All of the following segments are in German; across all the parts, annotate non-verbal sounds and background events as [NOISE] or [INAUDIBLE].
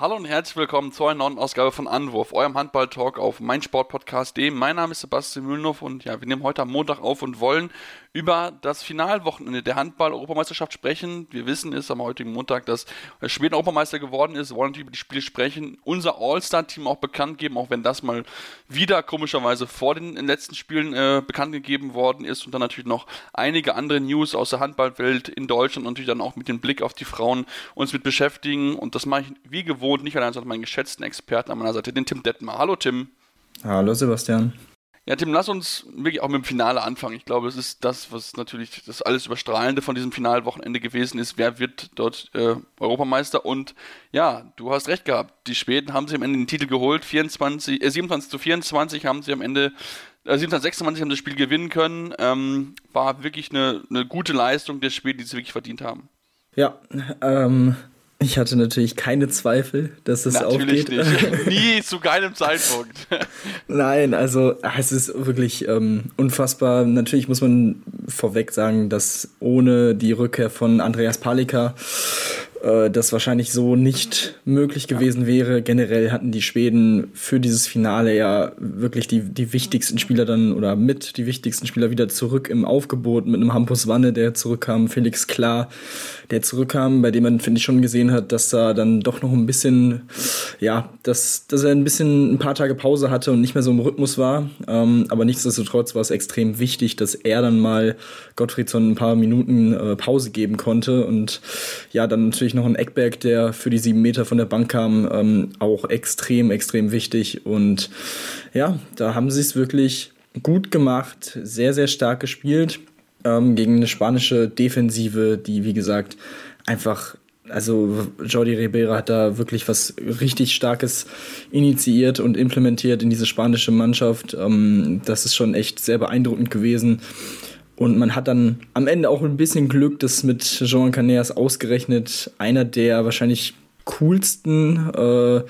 Hallo und herzlich willkommen zu einer neuen Ausgabe von Anwurf, eurem Handball-Talk auf meinsportpodcast.de. Mein Name ist Sebastian Mühlenhoff und ja, wir nehmen heute am Montag auf und wollen über das Finalwochenende der Handball-Europameisterschaft sprechen. Wir wissen es am heutigen Montag, dass Schweden Europameister geworden ist, wir wollen natürlich über die Spiele sprechen, unser All-Star-Team auch bekannt geben, auch wenn das mal wieder komischerweise vor den letzten Spielen äh, bekannt gegeben worden ist und dann natürlich noch einige andere News aus der Handballwelt in Deutschland und natürlich dann auch mit dem Blick auf die Frauen uns mit beschäftigen und das mache ich wie gewohnt gewohnt, nicht allein, sondern meinen geschätzten Experten an meiner Seite, den Tim Detmar. Hallo Tim. Hallo Sebastian. Ja, Tim, lass uns wirklich auch mit dem Finale anfangen. Ich glaube, es ist das, was natürlich das alles Überstrahlende von diesem Finalwochenende gewesen ist. Wer wird dort äh, Europameister? Und ja, du hast recht gehabt. Die Schweden haben sie am Ende den Titel geholt. 24, äh, 27 zu 24 haben sie am Ende, äh, 27 26 haben das Spiel gewinnen können. Ähm, war wirklich eine, eine gute Leistung der Schweden, die sie wirklich verdient haben. Ja, ähm, ich hatte natürlich keine Zweifel, dass es natürlich aufgeht. Nicht. [LAUGHS] Nie zu keinem Zeitpunkt. [LAUGHS] Nein, also es ist wirklich ähm, unfassbar. Natürlich muss man vorweg sagen, dass ohne die Rückkehr von Andreas Palika äh, das wahrscheinlich so nicht möglich gewesen wäre. Generell hatten die Schweden für dieses Finale ja wirklich die, die wichtigsten Spieler dann oder mit die wichtigsten Spieler wieder zurück im Aufgebot mit einem Hampus Wanne, der zurückkam, Felix Klar, der zurückkam, bei dem man, finde ich, schon gesehen hat, dass da dann doch noch ein bisschen, ja, dass, dass er ein bisschen ein paar Tage Pause hatte und nicht mehr so im Rhythmus war. Ähm, aber nichtsdestotrotz war es extrem wichtig, dass er dann mal Gottfriedson ein paar Minuten äh, Pause geben konnte und ja, dann natürlich natürlich noch ein Eckberg, der für die sieben Meter von der Bank kam, ähm, auch extrem, extrem wichtig. Und ja, da haben sie es wirklich gut gemacht, sehr, sehr stark gespielt ähm, gegen eine spanische Defensive, die, wie gesagt, einfach also Jordi Ribera hat da wirklich was richtig Starkes initiiert und implementiert in diese spanische Mannschaft. Ähm, das ist schon echt sehr beeindruckend gewesen. Und man hat dann am Ende auch ein bisschen Glück, dass mit Jean Caneas ausgerechnet einer der wahrscheinlich coolsten äh,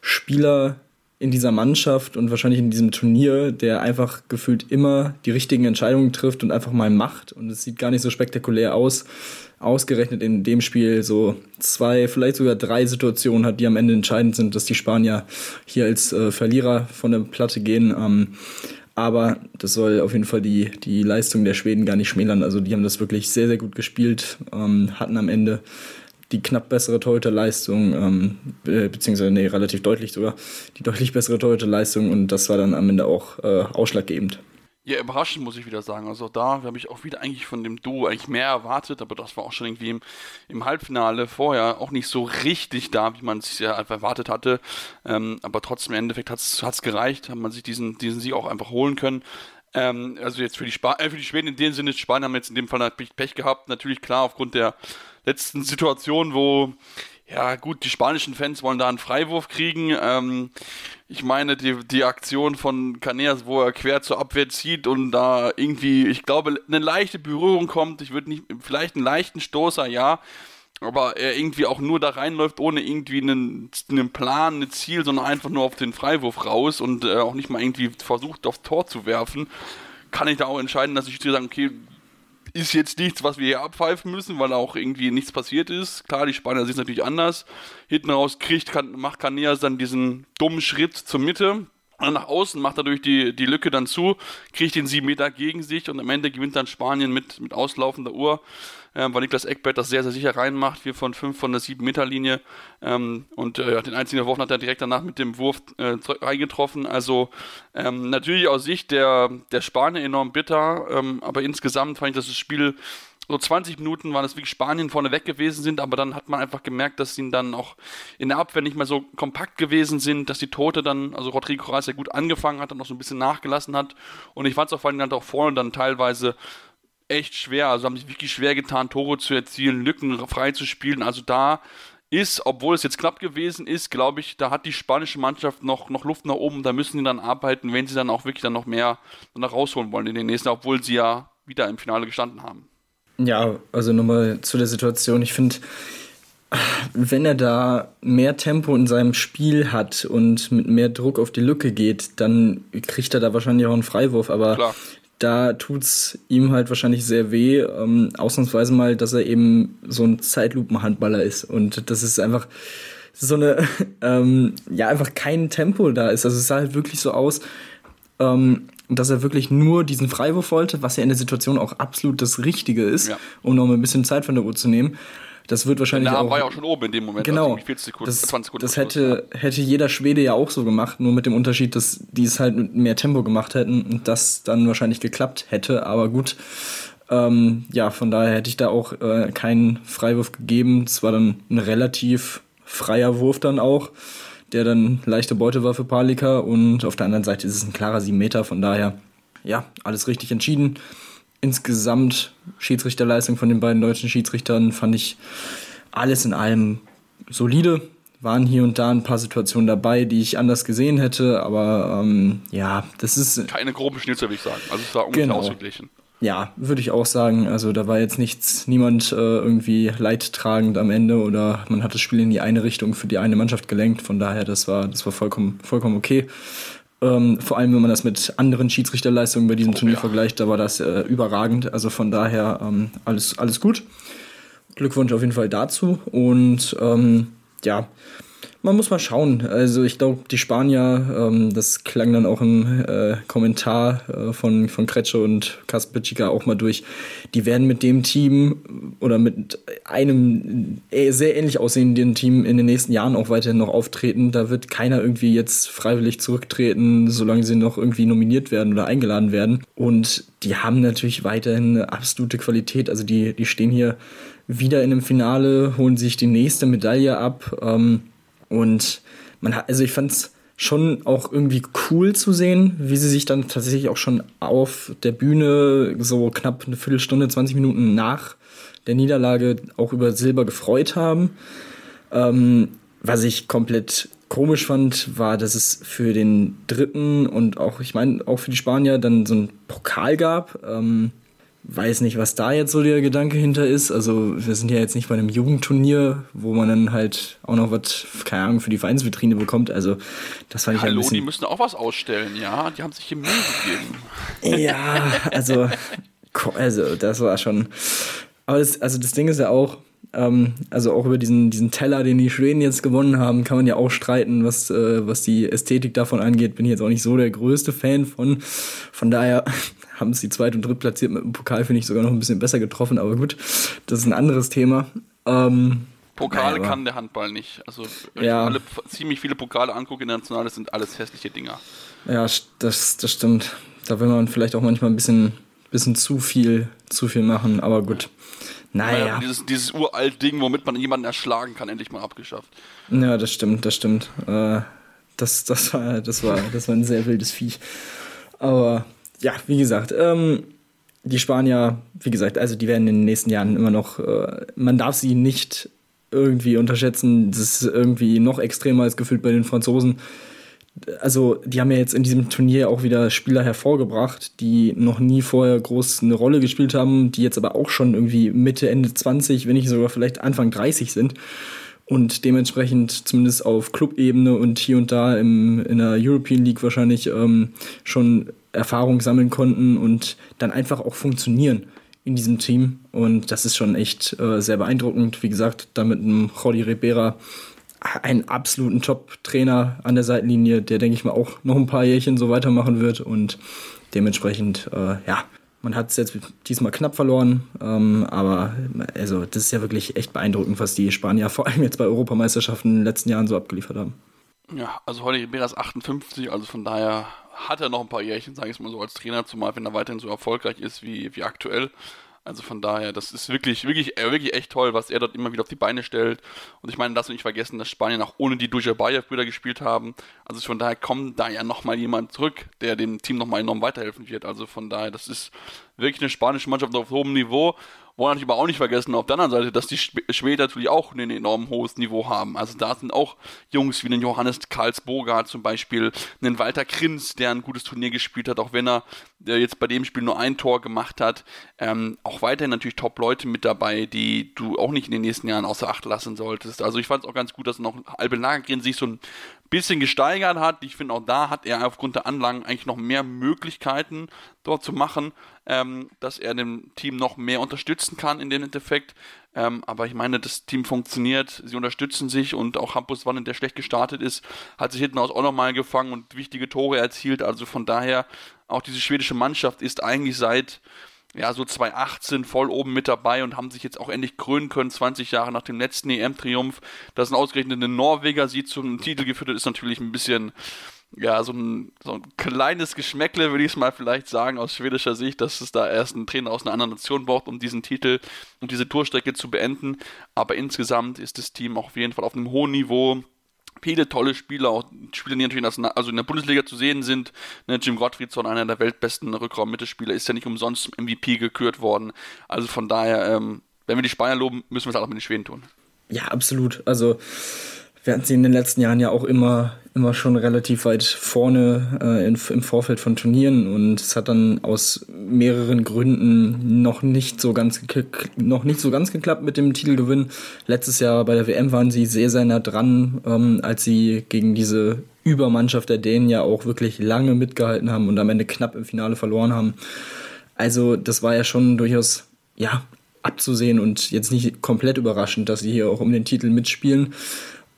Spieler in dieser Mannschaft und wahrscheinlich in diesem Turnier, der einfach gefühlt immer die richtigen Entscheidungen trifft und einfach mal macht. Und es sieht gar nicht so spektakulär aus. Ausgerechnet in dem Spiel so zwei, vielleicht sogar drei Situationen hat, die am Ende entscheidend sind, dass die Spanier hier als äh, Verlierer von der Platte gehen. Ähm, aber das soll auf jeden Fall die, die Leistung der Schweden gar nicht schmälern. Also die haben das wirklich sehr, sehr gut gespielt, ähm, hatten am Ende die knapp bessere Torhüterleistung, ähm, beziehungsweise nee, relativ deutlich sogar, die deutlich bessere Torhüterleistung und das war dann am Ende auch äh, ausschlaggebend. Ja, überraschend muss ich wieder sagen. Also da habe ich auch wieder eigentlich von dem Duo eigentlich mehr erwartet, aber das war auch schon irgendwie im, im Halbfinale vorher auch nicht so richtig da, wie man es ja einfach erwartet hatte. Ähm, aber trotzdem im Endeffekt hat es gereicht, hat man sich diesen, diesen Sieg auch einfach holen können. Ähm, also jetzt für die, Sp äh, für die Schweden in dem Sinne, Spanien haben jetzt in dem Fall natürlich Pech gehabt. Natürlich klar aufgrund der letzten Situation, wo ja, gut, die spanischen Fans wollen da einen Freiwurf kriegen. Ähm, ich meine, die, die Aktion von Caneas, wo er quer zur Abwehr zieht und da irgendwie, ich glaube, eine leichte Berührung kommt. Ich würde nicht, vielleicht einen leichten Stoßer, ja. Aber er irgendwie auch nur da reinläuft, ohne irgendwie einen, einen Plan, ein Ziel, sondern einfach nur auf den Freiwurf raus und äh, auch nicht mal irgendwie versucht, aufs Tor zu werfen. Kann ich da auch entscheiden, dass ich sagen, okay, ist jetzt nichts, was wir hier abpfeifen müssen, weil auch irgendwie nichts passiert ist. Klar, die Spanier sehen es natürlich anders. Hinten raus kriegt, kann, macht Caneas dann diesen dummen Schritt zur Mitte. Nach außen macht er durch die, die Lücke dann zu, kriegt den sieben Meter gegen sich und am Ende gewinnt dann Spanien mit, mit auslaufender Uhr ähm, weil Niklas Eckbert das sehr, sehr sicher reinmacht, vier von fünf von der sieben Meter Linie ähm, und äh, den einzigen Wurf hat er direkt danach mit dem Wurf äh, reingetroffen. Also ähm, natürlich aus Sicht der, der Spanier enorm bitter, ähm, aber insgesamt fand ich, dass das Spiel so 20 Minuten waren es wirklich Spanien vorne weg gewesen sind, aber dann hat man einfach gemerkt, dass sie dann auch in der Abwehr nicht mehr so kompakt gewesen sind, dass die Tote dann, also Rodrigo Reis ja gut angefangen hat und noch so ein bisschen nachgelassen hat. Und ich fand es auch vor allem dann auch vorne dann teilweise echt schwer. Also haben sich wirklich schwer getan, Tore zu erzielen, Lücken frei zu spielen. Also da ist, obwohl es jetzt knapp gewesen ist, glaube ich, da hat die spanische Mannschaft noch, noch Luft nach oben. Da müssen sie dann arbeiten, wenn sie dann auch wirklich dann noch mehr danach rausholen wollen in den nächsten, obwohl sie ja wieder im Finale gestanden haben. Ja, also nochmal zu der Situation. Ich finde, wenn er da mehr Tempo in seinem Spiel hat und mit mehr Druck auf die Lücke geht, dann kriegt er da wahrscheinlich auch einen Freiwurf. Aber Klar da tut's ihm halt wahrscheinlich sehr weh, ähm, ausnahmsweise mal, dass er eben so ein Zeitlupenhandballer ist. Und das ist einfach so eine, [LAUGHS] ähm, ja, einfach kein Tempo da ist. Also es sah halt wirklich so aus, ähm, dass er wirklich nur diesen Freiwurf wollte, was ja in der Situation auch absolut das Richtige ist, ja. um noch mal ein bisschen Zeit von der Uhr zu nehmen. Das wird wahrscheinlich auch. war ja auch schon oben in dem Moment. Genau. Also Sekunden, das, 20 Sekunden das hätte, ja. hätte jeder Schwede ja auch so gemacht, nur mit dem Unterschied, dass die es halt mit mehr Tempo gemacht hätten und das dann wahrscheinlich geklappt hätte. Aber gut, ähm, ja, von daher hätte ich da auch äh, keinen Freiwurf gegeben. Es war dann ein relativ freier Wurf dann auch, der dann leichte Beute war für Palika und auf der anderen Seite ist es ein klarer 7 Meter. Von daher, ja, alles richtig entschieden insgesamt Schiedsrichterleistung von den beiden deutschen Schiedsrichtern fand ich alles in allem solide. Waren hier und da ein paar Situationen dabei, die ich anders gesehen hätte, aber ähm, ja, das ist. Keine groben Schnitzer, würde ich sagen. Also es war ungefähr genau. ausgeglichen. Ja, würde ich auch sagen. Also da war jetzt nichts, niemand äh, irgendwie leidtragend am Ende oder man hat das Spiel in die eine Richtung für die eine Mannschaft gelenkt. Von daher, das war, das war vollkommen, vollkommen okay. Ähm, vor allem, wenn man das mit anderen Schiedsrichterleistungen bei diesem oh, Turnier ja. vergleicht, da war das äh, überragend. Also von daher ähm, alles, alles gut. Glückwunsch auf jeden Fall dazu. Und ähm, ja, man muss mal schauen. Also ich glaube, die Spanier, ähm, das klang dann auch im äh, Kommentar äh, von, von Kretsche und Kaspicica auch mal durch, die werden mit dem Team oder mit einem äh, sehr ähnlich aussehenden Team in den nächsten Jahren auch weiterhin noch auftreten. Da wird keiner irgendwie jetzt freiwillig zurücktreten, solange sie noch irgendwie nominiert werden oder eingeladen werden. Und die haben natürlich weiterhin eine absolute Qualität. Also die, die stehen hier wieder in einem Finale, holen sich die nächste Medaille ab. Ähm, und man hat, also ich fand es schon auch irgendwie cool zu sehen, wie sie sich dann tatsächlich auch schon auf der Bühne so knapp eine Viertelstunde, 20 Minuten nach der Niederlage auch über Silber gefreut haben. Ähm, was ich komplett komisch fand, war, dass es für den dritten und auch, ich meine, auch für die Spanier dann so einen Pokal gab. Ähm, weiß nicht, was da jetzt so der Gedanke hinter ist. Also wir sind ja jetzt nicht bei einem Jugendturnier, wo man dann halt auch noch was, keine Ahnung, für die Vereinsvitrine bekommt. Also das fand ich Hallo, ein bisschen... die müssen auch was ausstellen, ja. Die haben sich hier Mühe gegeben. Ja, also, also das war schon... Aber das, also das Ding ist ja auch, ähm, also auch über diesen, diesen Teller, den die Schweden jetzt gewonnen haben, kann man ja auch streiten, was, äh, was die Ästhetik davon angeht. Bin ich jetzt auch nicht so der größte Fan von. Von daher haben es die zweit- und drittplatziert mit dem Pokal, finde ich, sogar noch ein bisschen besser getroffen. Aber gut, das ist ein anderes Thema. Ähm, Pokale kann der Handball nicht. Also, wenn ja. ich alle, ziemlich viele Pokale angucke international, das sind alles hässliche Dinger. Ja, das, das stimmt. Da will man vielleicht auch manchmal ein bisschen, bisschen zu viel, zu viel machen, aber gut. Naja. Ja, dieses, dieses uralt Ding, womit man jemanden erschlagen kann, endlich mal abgeschafft. Ja, das stimmt, das stimmt. Äh, das, das, war, das, war, das war ein sehr wildes Viech. Aber ja, wie gesagt, ähm, die Spanier, wie gesagt, also die werden in den nächsten Jahren immer noch, äh, man darf sie nicht irgendwie unterschätzen. Das ist irgendwie noch extremer als gefühlt bei den Franzosen. Also, die haben ja jetzt in diesem Turnier auch wieder Spieler hervorgebracht, die noch nie vorher groß eine Rolle gespielt haben, die jetzt aber auch schon irgendwie Mitte, Ende 20, wenn nicht sogar vielleicht Anfang 30 sind und dementsprechend zumindest auf Clubebene und hier und da im, in der European League wahrscheinlich ähm, schon Erfahrung sammeln konnten und dann einfach auch funktionieren in diesem Team. Und das ist schon echt äh, sehr beeindruckend. Wie gesagt, da mit einem Jordi Ribera einen absoluten Top-Trainer an der Seitenlinie, der, denke ich mal, auch noch ein paar Jährchen so weitermachen wird. Und dementsprechend, äh, ja, man hat es jetzt diesmal knapp verloren, ähm, aber also das ist ja wirklich echt beeindruckend, was die Spanier vor allem jetzt bei Europameisterschaften in den letzten Jahren so abgeliefert haben. Ja, also heute Ribera ist 58, also von daher hat er noch ein paar Jährchen, sage ich mal so, als Trainer, zumal wenn er weiterhin so erfolgreich ist wie, wie aktuell. Also von daher, das ist wirklich, wirklich, äh, wirklich echt toll, was er dort immer wieder auf die Beine stellt. Und ich meine, lass uns nicht vergessen, dass Spanien auch ohne die Dujabayev-Brüder gespielt haben. Also von daher kommt da ja nochmal jemand zurück, der dem Team nochmal enorm weiterhelfen wird. Also von daher, das ist wirklich eine spanische Mannschaft auf hohem Niveau. Wollen natürlich aber auch nicht vergessen, auf der anderen Seite, dass die Schweden natürlich auch ein enorm hohes Niveau haben. Also da sind auch Jungs wie den Johannes Karlsburger zum Beispiel, einen Walter Krins, der ein gutes Turnier gespielt hat, auch wenn er der jetzt bei dem Spiel nur ein Tor gemacht hat. Ähm, auch weiterhin natürlich Top-Leute mit dabei, die du auch nicht in den nächsten Jahren außer Acht lassen solltest. Also ich fand es auch ganz gut, dass noch Albin Lagergren sich so ein bisschen gesteigert hat. Ich finde auch da hat er aufgrund der Anlagen eigentlich noch mehr Möglichkeiten dort zu machen, ähm, dass er dem Team noch mehr unterstützen kann in dem Endeffekt. Ähm, aber ich meine, das Team funktioniert, sie unterstützen sich und auch Hampus Wannen, der schlecht gestartet ist, hat sich hinten aus auch nochmal gefangen und wichtige Tore erzielt. Also von daher, auch diese schwedische Mannschaft ist eigentlich seit ja, so 2018 voll oben mit dabei und haben sich jetzt auch endlich krönen können, 20 Jahre nach dem letzten EM-Triumph. Dass ein ausgerechnet Norweger sie zum Titel geführt hat, ist natürlich ein bisschen, ja, so ein, so ein kleines Geschmäckle, würde ich es mal vielleicht sagen, aus schwedischer Sicht, dass es da erst einen Trainer aus einer anderen Nation braucht, um diesen Titel und diese Tourstrecke zu beenden. Aber insgesamt ist das Team auch auf jeden Fall auf einem hohen Niveau viele tolle Spieler, auch Spieler, die natürlich in der, also in der Bundesliga zu sehen sind. Ne, Jim Gottfriedson, einer der weltbesten Rückraum-Mittelspieler, ist ja nicht umsonst MVP gekürt worden. Also von daher, ähm, wenn wir die Spanier loben, müssen wir es auch mit den Schweden tun. Ja, absolut. Also hatten sie in den letzten Jahren ja auch immer, immer schon relativ weit vorne äh, in, im Vorfeld von Turnieren und es hat dann aus mehreren Gründen noch nicht so ganz noch nicht so ganz geklappt mit dem Titelgewinn. Letztes Jahr bei der WM waren sie sehr, sehr nah dran, ähm, als sie gegen diese Übermannschaft der Dänen ja auch wirklich lange mitgehalten haben und am Ende knapp im Finale verloren haben. Also das war ja schon durchaus ja abzusehen und jetzt nicht komplett überraschend, dass sie hier auch um den Titel mitspielen.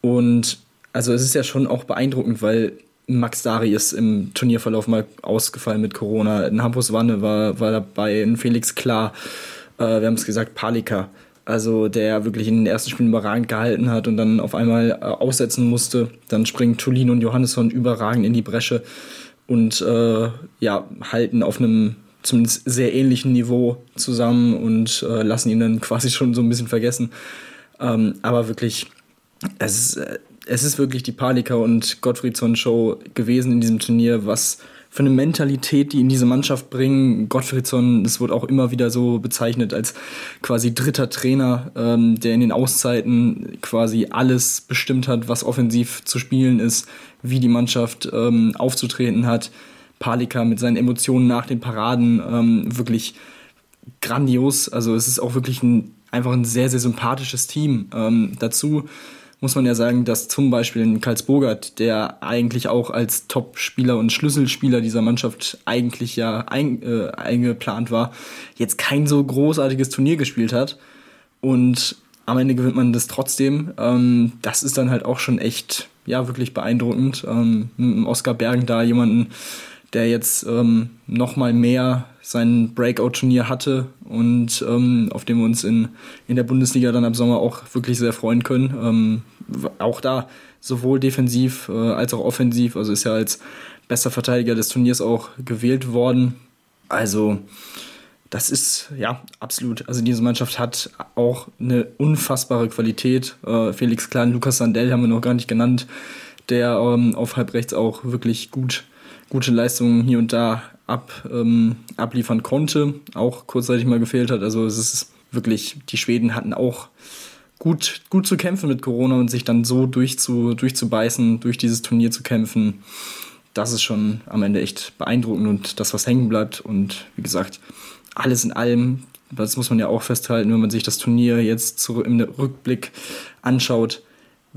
Und also es ist ja schon auch beeindruckend, weil Max Dari ist im Turnierverlauf mal ausgefallen mit Corona. Ein Hampus Wanne war, war dabei, ein Felix Klar, äh, wir haben es gesagt, Palika. Also der wirklich in den ersten Spielen überragend gehalten hat und dann auf einmal äh, aussetzen musste. Dann springen Tulin und Johannesson überragend in die Bresche und äh, ja, halten auf einem zumindest sehr ähnlichen Niveau zusammen und äh, lassen ihn dann [LAUGHS] quasi schon so ein bisschen vergessen. Ähm, aber wirklich es ist, äh, es ist wirklich die Palika und Gottfriedsson-Show gewesen in diesem Turnier, was für eine Mentalität, die in diese Mannschaft bringen. Gottfriedsson, das wird auch immer wieder so bezeichnet als quasi dritter Trainer, ähm, der in den Auszeiten quasi alles bestimmt hat, was offensiv zu spielen ist, wie die Mannschaft ähm, aufzutreten hat. Palika mit seinen Emotionen nach den Paraden ähm, wirklich grandios. Also es ist auch wirklich ein, einfach ein sehr, sehr sympathisches Team. Ähm, dazu muss man ja sagen, dass zum Beispiel ein Karlsbogert, der eigentlich auch als Top-Spieler und Schlüsselspieler dieser Mannschaft eigentlich ja ein, äh, eingeplant war, jetzt kein so großartiges Turnier gespielt hat. Und am Ende gewinnt man das trotzdem. Ähm, das ist dann halt auch schon echt, ja, wirklich beeindruckend. Ähm, Oscar Bergen da jemanden, der jetzt ähm, noch mal mehr sein Breakout-Turnier hatte und ähm, auf dem wir uns in, in der Bundesliga dann ab Sommer auch wirklich sehr freuen können. Ähm, auch da sowohl defensiv äh, als auch offensiv, also ist ja als bester Verteidiger des Turniers auch gewählt worden. Also das ist ja absolut. Also diese Mannschaft hat auch eine unfassbare Qualität. Äh, Felix Klein, Lukas Sandell haben wir noch gar nicht genannt, der ähm, auf halb rechts auch wirklich gut, gute Leistungen hier und da ab, ähm, abliefern konnte, auch kurzzeitig mal gefehlt hat. Also es ist wirklich, die Schweden hatten auch gut, gut zu kämpfen mit Corona und sich dann so durchzu, durchzubeißen, durch dieses Turnier zu kämpfen. Das ist schon am Ende echt beeindruckend und das, was hängen bleibt. Und wie gesagt, alles in allem, das muss man ja auch festhalten, wenn man sich das Turnier jetzt im Rückblick anschaut,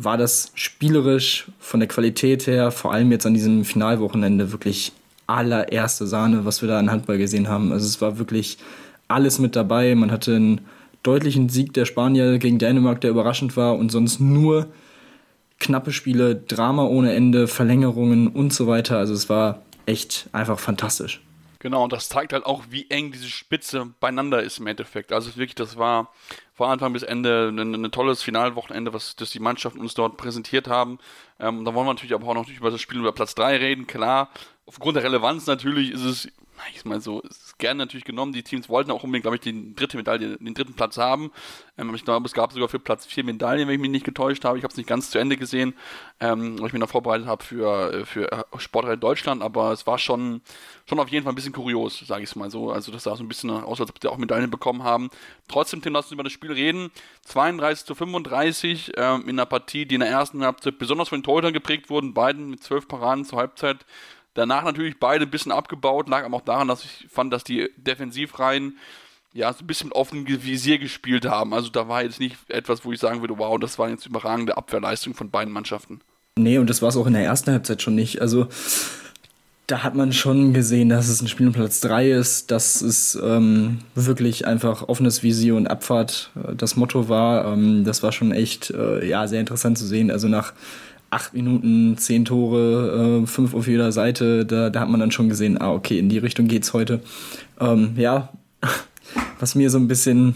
war das spielerisch von der Qualität her, vor allem jetzt an diesem Finalwochenende, wirklich allererste Sahne, was wir da an Handball gesehen haben. Also es war wirklich alles mit dabei. Man hatte einen deutlichen Sieg der Spanier gegen Dänemark, der überraschend war und sonst nur knappe Spiele, Drama ohne Ende, Verlängerungen und so weiter. Also es war echt einfach fantastisch. Genau, und das zeigt halt auch, wie eng diese Spitze beieinander ist im Endeffekt. Also wirklich, das war von Anfang bis Ende ein, ein tolles Finalwochenende, was das die Mannschaften uns dort präsentiert haben. Ähm, da wollen wir natürlich aber auch noch über das Spiel über Platz 3 reden. Klar, aufgrund der Relevanz natürlich ist es, ich mal so, ist gerne natürlich genommen. Die Teams wollten auch unbedingt, glaube ich, die dritte Medaille, den dritten Platz haben. Ähm, ich glaube, es gab sogar für Platz vier Medaillen, wenn ich mich nicht getäuscht habe. Ich habe es nicht ganz zu Ende gesehen, ähm, weil ich mich noch vorbereitet habe für, äh, für äh, Sportreihe Deutschland, aber es war schon, schon auf jeden Fall ein bisschen kurios, sage ich es mal so. Also das sah so ein bisschen aus, als ob die auch Medaillen bekommen haben. Trotzdem, Tim, lass uns über das Spiel reden. 32 zu 35 ähm, in einer Partie, die in der ersten Halbzeit besonders von den Torhütern geprägt wurden, beiden mit zwölf Paraden zur Halbzeit Danach natürlich beide ein bisschen abgebaut, lag aber auch daran, dass ich fand, dass die Defensivreihen ja so ein bisschen mit Visier gespielt haben. Also da war jetzt nicht etwas, wo ich sagen würde, wow, das war jetzt überragende Abwehrleistung von beiden Mannschaften. Nee, und das war es auch in der ersten Halbzeit schon nicht. Also da hat man schon gesehen, dass es ein Spiel um Platz 3 ist, dass es ähm, wirklich einfach offenes Visier und Abfahrt äh, das Motto war. Ähm, das war schon echt äh, ja, sehr interessant zu sehen. Also nach acht Minuten, zehn Tore, äh, fünf auf jeder Seite, da, da hat man dann schon gesehen, ah, okay, in die Richtung geht's heute. Ähm, ja, [LAUGHS] was mir so ein bisschen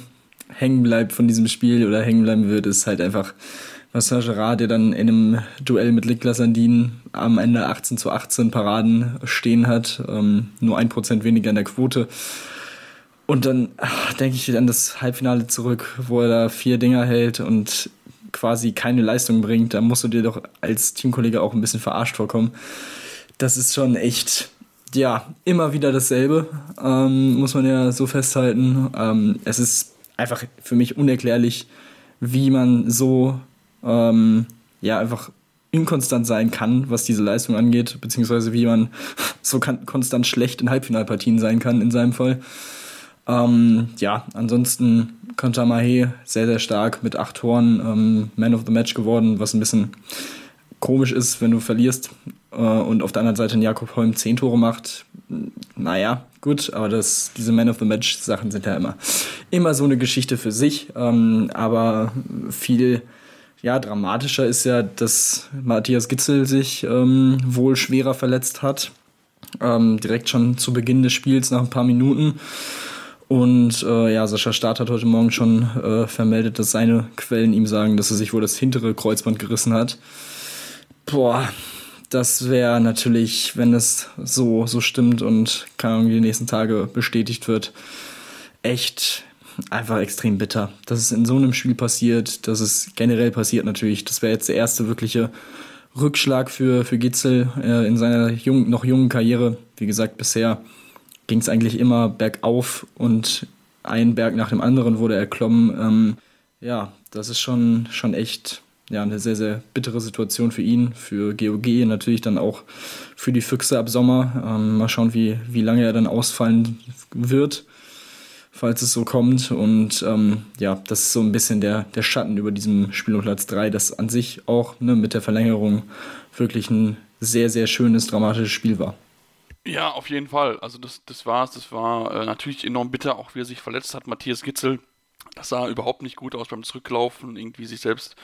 hängen bleibt von diesem Spiel oder hängen bleiben wird, ist halt einfach Marcel Gerard, der dann in einem Duell mit Niklas Sandin am Ende 18 zu 18 Paraden stehen hat, ähm, nur ein Prozent weniger in der Quote. Und dann denke ich an das Halbfinale zurück, wo er da vier Dinger hält und quasi keine Leistung bringt. Da musst du dir doch als Teamkollege auch ein bisschen verarscht vorkommen. Das ist schon echt, ja, immer wieder dasselbe, ähm, muss man ja so festhalten. Ähm, es ist einfach für mich unerklärlich, wie man so ähm, ja einfach inkonstant sein kann, was diese Leistung angeht, beziehungsweise wie man [LAUGHS] so konstant schlecht in Halbfinalpartien sein kann in seinem Fall. Ähm, ja, ansonsten Konta Mahe sehr, sehr stark mit acht Toren, ähm, Man of the Match geworden, was ein bisschen komisch ist, wenn du verlierst äh, und auf der anderen Seite ein Jakob Holm zehn Tore macht. Naja, gut, aber das, diese Man of the Match Sachen sind ja immer, immer so eine Geschichte für sich, ähm, aber viel ja, dramatischer ist ja, dass Matthias Gitzel sich ähm, wohl schwerer verletzt hat. Ähm, direkt schon zu Beginn des Spiels nach ein paar Minuten. Und äh, ja, Sascha Staat hat heute Morgen schon äh, vermeldet, dass seine Quellen ihm sagen, dass er sich wohl das hintere Kreuzband gerissen hat. Boah, das wäre natürlich, wenn es so, so stimmt und keine Ahnung, die nächsten Tage bestätigt wird, echt einfach extrem bitter. Dass es in so einem Spiel passiert, dass es generell passiert natürlich. Das wäre jetzt der erste wirkliche Rückschlag für, für Gitzel äh, in seiner jung, noch jungen Karriere. Wie gesagt, bisher ging es eigentlich immer bergauf und ein Berg nach dem anderen wurde erklommen. Ähm, ja, das ist schon, schon echt ja, eine sehr, sehr bittere Situation für ihn, für GOG, natürlich dann auch für die Füchse ab Sommer. Ähm, mal schauen, wie, wie lange er dann ausfallen wird falls es so kommt. Und ähm, ja, das ist so ein bisschen der, der Schatten über diesem Spiel um Platz 3, das an sich auch ne, mit der Verlängerung wirklich ein sehr, sehr schönes, dramatisches Spiel war. Ja, auf jeden Fall. Also das, das war es. Das war äh, natürlich enorm bitter, auch wie er sich verletzt hat. Matthias Gitzel, das sah überhaupt nicht gut aus beim Zurücklaufen, irgendwie sich selbst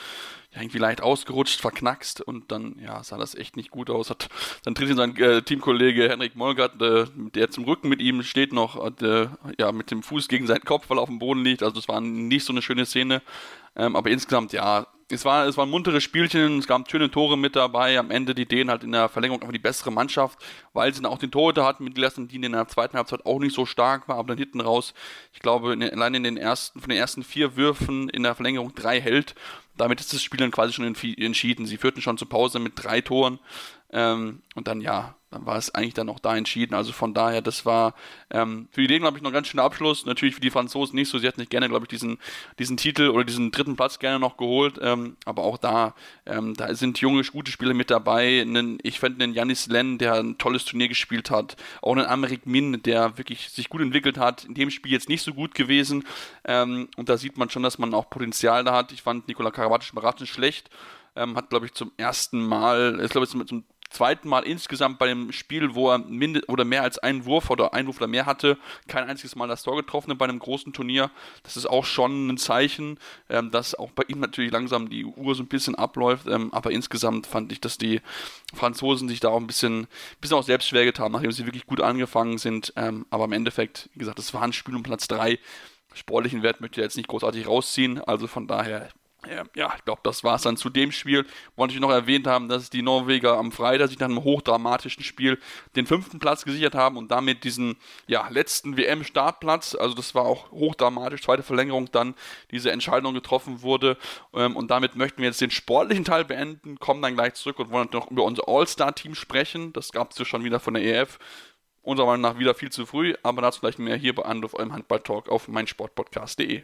ja, irgendwie leicht ausgerutscht, verknackst und dann ja, sah das echt nicht gut aus. Hat, dann tritt ihn sein äh, Teamkollege Henrik Molgert, äh, der zum Rücken mit ihm steht noch, äh, ja, mit dem Fuß gegen seinen Kopf, weil er auf dem Boden liegt. Also das war nicht so eine schöne Szene. Ähm, aber insgesamt, ja, es war, es war ein munteres Spielchen, es gab schöne Tore mit dabei. Am Ende die Dänen halt in der Verlängerung einfach die bessere Mannschaft, weil sie dann auch den Torhüter hatten mit Gilles die in der zweiten Halbzeit auch nicht so stark war, aber dann hinten raus, ich glaube, in, allein in den ersten, von den ersten vier Würfen in der Verlängerung drei hält. Damit ist das Spiel dann quasi schon entschieden. Sie führten schon zur Pause mit drei Toren. Ähm, und dann, ja, dann war es eigentlich dann auch da entschieden. Also von daher, das war ähm, für die Dänen, glaube ich, noch ein ganz schöner Abschluss. Natürlich für die Franzosen nicht so. Sie hätten nicht gerne, glaube ich, diesen, diesen Titel oder diesen dritten Platz gerne noch geholt. Ähm, aber auch da, ähm, da sind junge, gute Spieler mit dabei. Einen, ich fände einen Janis Len, der ein tolles Turnier gespielt hat. Auch einen Amerik Min, der wirklich sich gut entwickelt hat. In dem Spiel jetzt nicht so gut gewesen. Ähm, und da sieht man schon, dass man auch Potenzial da hat. Ich fand Nikola Karabatic überraschend schlecht. Ähm, hat, glaube ich, zum ersten Mal, ich glaube, zum, zum zweiten Mal insgesamt bei dem Spiel, wo er mind oder mehr als einen Wurf oder einen Wurf oder mehr hatte, kein einziges Mal das Tor getroffen bei einem großen Turnier. Das ist auch schon ein Zeichen, ähm, dass auch bei ihm natürlich langsam die Uhr so ein bisschen abläuft. Ähm, aber insgesamt fand ich, dass die Franzosen sich da auch ein bisschen, bisschen auch selbst schwer getan, nachdem sie wirklich gut angefangen sind. Ähm, aber im Endeffekt, wie gesagt, das war ein Spiel um Platz 3. Sportlichen Wert möchte ich jetzt nicht großartig rausziehen. Also von daher ja, ich glaube, das war es dann zu dem Spiel. Wollte ich noch erwähnt haben, dass die Norweger am Freitag sich nach einem hochdramatischen Spiel den fünften Platz gesichert haben und damit diesen ja, letzten WM-Startplatz, also das war auch hochdramatisch, zweite Verlängerung dann diese Entscheidung getroffen wurde. Ähm, und damit möchten wir jetzt den sportlichen Teil beenden, kommen dann gleich zurück und wollen noch über unser All-Star-Team sprechen. Das gab es ja schon wieder von der EF. Unserer Meinung nach wieder viel zu früh, aber dazu gleich mehr hier bei Anruf eurem Handball-Talk auf meinsportpodcast.de.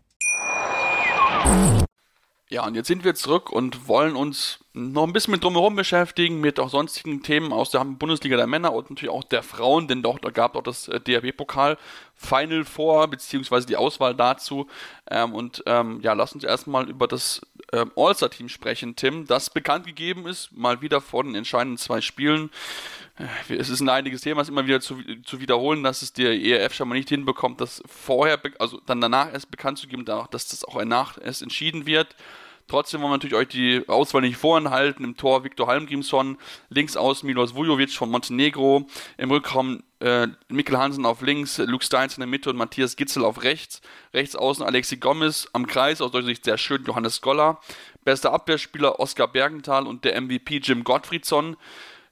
Ja, und jetzt sind wir zurück und wollen uns noch ein bisschen mit drumherum beschäftigen, mit auch sonstigen Themen aus der Bundesliga der Männer und natürlich auch der Frauen, denn da gab es auch das äh, DRB-Pokal Final vor, beziehungsweise die Auswahl dazu. Ähm, und ähm, ja, lass uns erstmal über das ähm, All-Star-Team sprechen, Tim, das bekannt gegeben ist, mal wieder vor den entscheidenden zwei Spielen. Äh, es ist ein einiges Thema, es immer wieder zu, zu wiederholen, dass es der ERF schon mal nicht hinbekommt, das vorher, also dann danach erst bekannt zu geben, dass das auch danach erst entschieden wird. Trotzdem wollen wir natürlich euch die Auswahl nicht vorenthalten. Im Tor Viktor Halmgrimsson, links außen Milos Vujovic von Montenegro, im Rückraum äh, Mikkel Hansen auf links, Luke Steins in der Mitte und Matthias Gitzel auf rechts. Rechts außen Alexi Gomez, am Kreis aus deutscher Sicht sehr schön Johannes Goller. Bester Abwehrspieler Oskar Bergenthal und der MVP Jim Gottfriedson.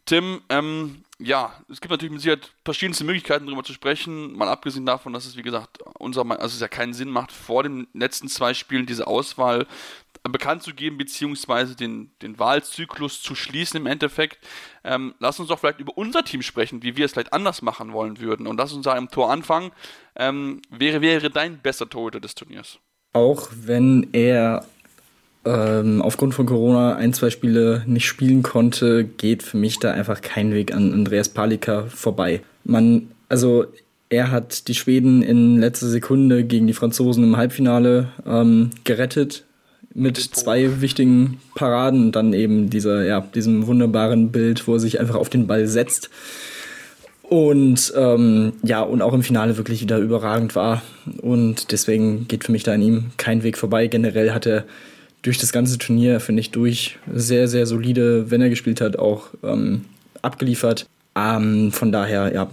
Tim, ähm, ja, es gibt natürlich mit Sicherheit verschiedenste Möglichkeiten darüber zu sprechen, mal abgesehen davon, dass es wie gesagt unser, also es ja keinen Sinn macht, vor den letzten zwei Spielen diese Auswahl bekannt zu geben, beziehungsweise den, den Wahlzyklus zu schließen im Endeffekt. Ähm, lass uns doch vielleicht über unser Team sprechen, wie wir es vielleicht anders machen wollen würden. Und lass uns da im Tor anfangen. Ähm, wäre, wäre dein bester Torhüter des Turniers? Auch wenn er ähm, aufgrund von Corona ein, zwei Spiele nicht spielen konnte, geht für mich da einfach kein Weg an Andreas Palika vorbei. Man, also er hat die Schweden in letzter Sekunde gegen die Franzosen im Halbfinale ähm, gerettet mit zwei wichtigen Paraden und dann eben dieser, ja, diesem wunderbaren Bild, wo er sich einfach auf den Ball setzt. Und ähm, ja, und auch im Finale wirklich wieder überragend war. Und deswegen geht für mich da an ihm kein Weg vorbei. Generell hat er durch das ganze Turnier, finde ich, durch sehr, sehr solide, wenn er gespielt hat, auch ähm, abgeliefert. Ähm, von daher ja,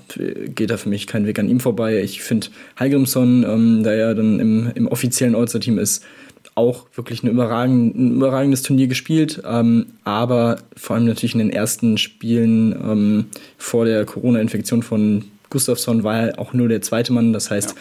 geht da für mich kein Weg an ihm vorbei. Ich finde Heilgrimsson, ähm, da er dann im, im offiziellen All-Star-Team ist, auch wirklich ein, überragend, ein überragendes Turnier gespielt, ähm, aber vor allem natürlich in den ersten Spielen ähm, vor der Corona-Infektion von Gustafsson war er auch nur der zweite Mann. Das heißt,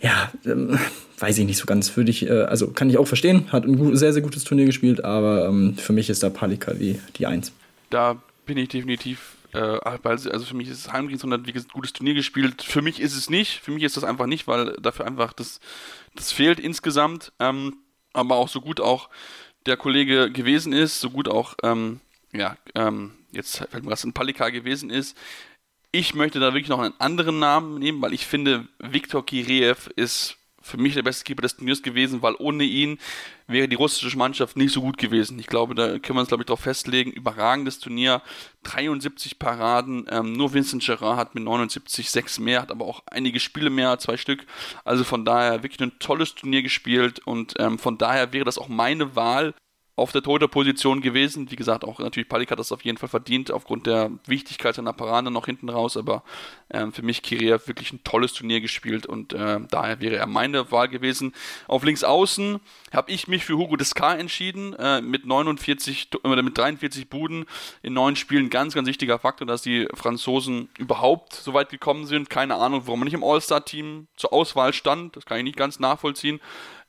ja, ja ähm, weiß ich nicht so ganz. Würde ich, äh, also kann ich auch verstehen, hat ein gut, sehr, sehr gutes Turnier gespielt, aber ähm, für mich ist da Palika die, die Eins. Da bin ich definitiv äh, also für mich ist es Heimgries und hat wie gesagt, gutes Turnier gespielt. Für mich ist es nicht. Für mich ist das einfach nicht, weil dafür einfach das, das fehlt insgesamt. Ähm, aber auch so gut auch der Kollege gewesen ist, so gut auch, ähm, ja, ähm, jetzt fällt mir was in Palika gewesen ist. Ich möchte da wirklich noch einen anderen Namen nehmen, weil ich finde, Viktor Kireev ist für mich der beste Keeper des Turniers gewesen, weil ohne ihn wäre die russische Mannschaft nicht so gut gewesen. Ich glaube, da können wir uns, glaube ich, darauf festlegen. Überragendes Turnier, 73 Paraden. Ähm, nur Vincent Gerard hat mit 79 sechs mehr, hat aber auch einige Spiele mehr, zwei Stück. Also von daher wirklich ein tolles Turnier gespielt und ähm, von daher wäre das auch meine Wahl auf der Torhüter-Position gewesen. Wie gesagt, auch natürlich Palik hat das auf jeden Fall verdient, aufgrund der Wichtigkeit seiner Parade noch hinten raus. Aber ähm, für mich Kiria wirklich ein tolles Turnier gespielt und äh, daher wäre er meine Wahl gewesen. Auf links außen habe ich mich für Hugo Descar entschieden, äh, mit 49 oder mit 43 Buden in neun Spielen. Ganz, ganz wichtiger Faktor, dass die Franzosen überhaupt so weit gekommen sind. Keine Ahnung, warum man nicht im All-Star-Team zur Auswahl stand. Das kann ich nicht ganz nachvollziehen.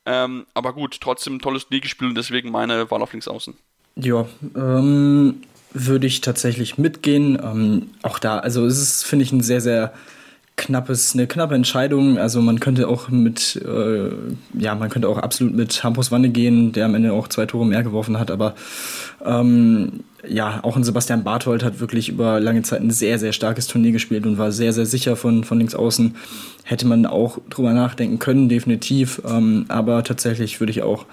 Ähm, aber gut, trotzdem tolles Ligaspiel und deswegen meine Wahl auf links außen. Ja, ähm, würde ich tatsächlich mitgehen. Ähm, auch da, also es ist, finde ich, ein sehr, sehr knappes, eine knappe Entscheidung. Also man könnte auch mit, äh, ja, man könnte auch absolut mit Hampus Wanne gehen, der am Ende auch zwei Tore mehr geworfen hat, aber ähm, ja, auch ein Sebastian Barthold hat wirklich über lange Zeit ein sehr, sehr starkes Turnier gespielt und war sehr, sehr sicher von, von links außen. Hätte man auch drüber nachdenken können, definitiv. Ähm, aber tatsächlich würde ich auch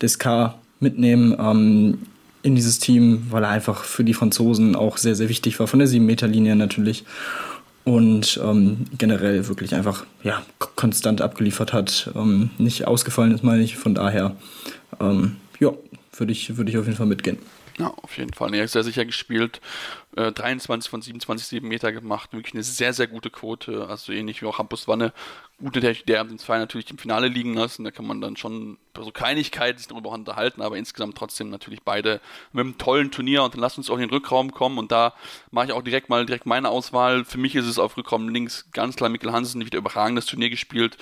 Descar mitnehmen ähm, in dieses Team, weil er einfach für die Franzosen auch sehr, sehr wichtig war, von der 7-Meter-Linie natürlich. Und ähm, generell wirklich einfach ja, konstant abgeliefert hat. Ähm, nicht ausgefallen ist, meine ich. Von daher, ähm, ja, würde ich, würd ich auf jeden Fall mitgehen. Ja, auf jeden Fall. Er ist sehr sicher gespielt. Äh, 23 von 27, 7 Meter gemacht. Wirklich eine sehr, sehr gute Quote. Also ähnlich wie auch Hampus Wanne. Gute, der, der den zwei natürlich im Finale liegen lassen. Da kann man dann schon so Kleinigkeiten sich darüber unterhalten, aber insgesamt trotzdem natürlich beide mit einem tollen Turnier. Und dann lasst uns auch in den Rückraum kommen. Und da mache ich auch direkt mal direkt meine Auswahl. Für mich ist es auf Rückraum links ganz klar Mikkel Hansen, wieder überragendes Turnier gespielt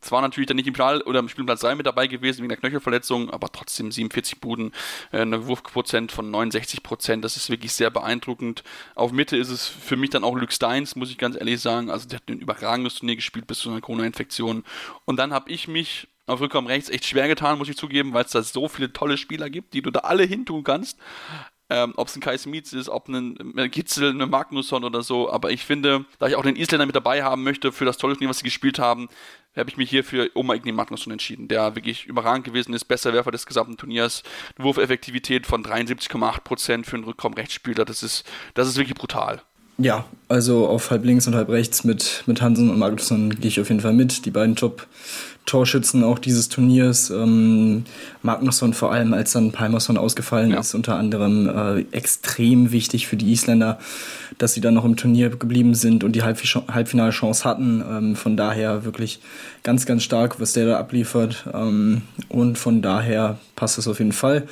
zwar natürlich dann nicht im Final oder im Spielplatz 3 mit dabei gewesen wegen der Knöchelverletzung, aber trotzdem 47 Buden, äh, eine Wurfprozent von 69 Prozent. Das ist wirklich sehr beeindruckend. Auf Mitte ist es für mich dann auch Luke Steins, muss ich ganz ehrlich sagen. Also der hat ein überragendes Turnier gespielt bis zu einer Corona-Infektion. Und dann habe ich mich auf Rückraum rechts echt schwer getan, muss ich zugeben, weil es da so viele tolle Spieler gibt, die du da alle hintun kannst. Ähm, ob es ein Kai Smith ist, ob ein Gitzel, ein Magnusson oder so. Aber ich finde, da ich auch den Isländer mit dabei haben möchte für das tolle Turnier, was sie gespielt haben, habe ich mich hier für Oma Igni Magnusson entschieden, der wirklich überragend gewesen ist, besser Werfer des gesamten Turniers, Wurfeffektivität von 73,8% für einen Rückraum-Rechtsspieler, das ist, das ist wirklich brutal. Ja, also auf halb links und halb rechts mit, mit Hansen und Magnusson gehe ich auf jeden Fall mit. Die beiden Top-Torschützen auch dieses Turniers. Ähm, Magnusson vor allem, als dann Palmerson ausgefallen ja. ist, unter anderem äh, extrem wichtig für die Isländer, dass sie dann noch im Turnier geblieben sind und die Halb Halbfinalchance hatten. Ähm, von daher wirklich ganz, ganz stark, was der da abliefert. Ähm, und von daher passt es auf jeden Fall.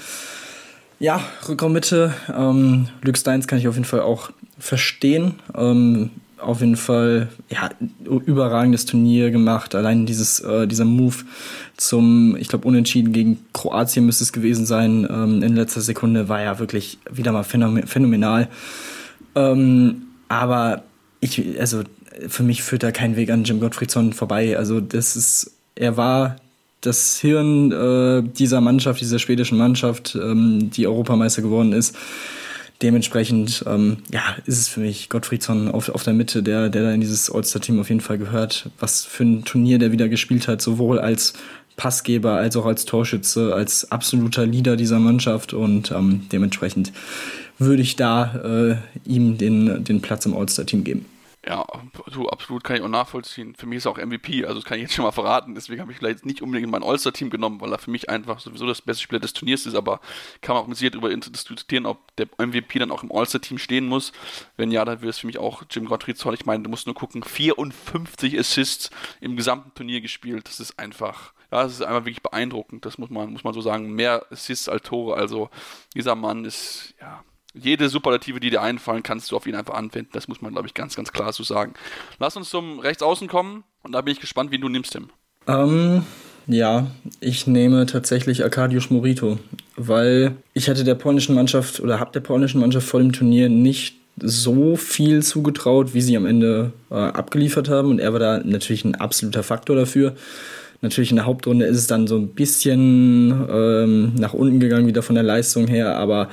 Ja, Rückraummitte. Ähm, Luke Steins kann ich auf jeden Fall auch verstehen. Ähm, auf jeden Fall ja, überragendes Turnier gemacht. Allein dieses, äh, dieser Move zum, ich glaube, Unentschieden gegen Kroatien müsste es gewesen sein, ähm, in letzter Sekunde war ja wirklich wieder mal phänomenal. Ähm, aber ich, also für mich führt da kein Weg an Jim Gottfriedson vorbei. Also das ist, er war das Hirn äh, dieser Mannschaft, dieser schwedischen Mannschaft, ähm, die Europameister geworden ist. Dementsprechend, ähm, ja, ist es für mich Gottfriedsson auf, auf der Mitte, der, der da in dieses All-Star-Team auf jeden Fall gehört. Was für ein Turnier der wieder gespielt hat, sowohl als Passgeber als auch als Torschütze, als absoluter Leader dieser Mannschaft und ähm, dementsprechend würde ich da äh, ihm den, den Platz im All-Star-Team geben. Ja, so absolut kann ich auch nachvollziehen. Für mich ist er auch MVP, also das kann ich jetzt schon mal verraten. Deswegen habe ich vielleicht nicht unbedingt mein All-Star-Team genommen, weil er für mich einfach sowieso das beste Spieler des Turniers ist. Aber kann man auch mit Sicherheit darüber diskutieren, ob der MVP dann auch im All-Star-Team stehen muss. Wenn ja, dann wäre es für mich auch Jim Gottfried Zoll. Ich meine, du musst nur gucken, 54 Assists im gesamten Turnier gespielt. Das ist einfach, ja, das ist einfach wirklich beeindruckend. Das muss man, muss man so sagen. Mehr Assists als Tore. Also dieser Mann ist, ja, jede Superlative, die dir einfallen, kannst du auf ihn einfach anwenden. Das muss man, glaube ich, ganz, ganz klar so sagen. Lass uns zum Rechtsaußen kommen und da bin ich gespannt, wie du nimmst, Tim. Ähm, ja, ich nehme tatsächlich Arkadiusz Morito, weil ich hatte der polnischen Mannschaft oder habe der polnischen Mannschaft vor dem Turnier nicht so viel zugetraut, wie sie am Ende äh, abgeliefert haben und er war da natürlich ein absoluter Faktor dafür. Natürlich in der Hauptrunde ist es dann so ein bisschen ähm, nach unten gegangen wieder von der Leistung her, aber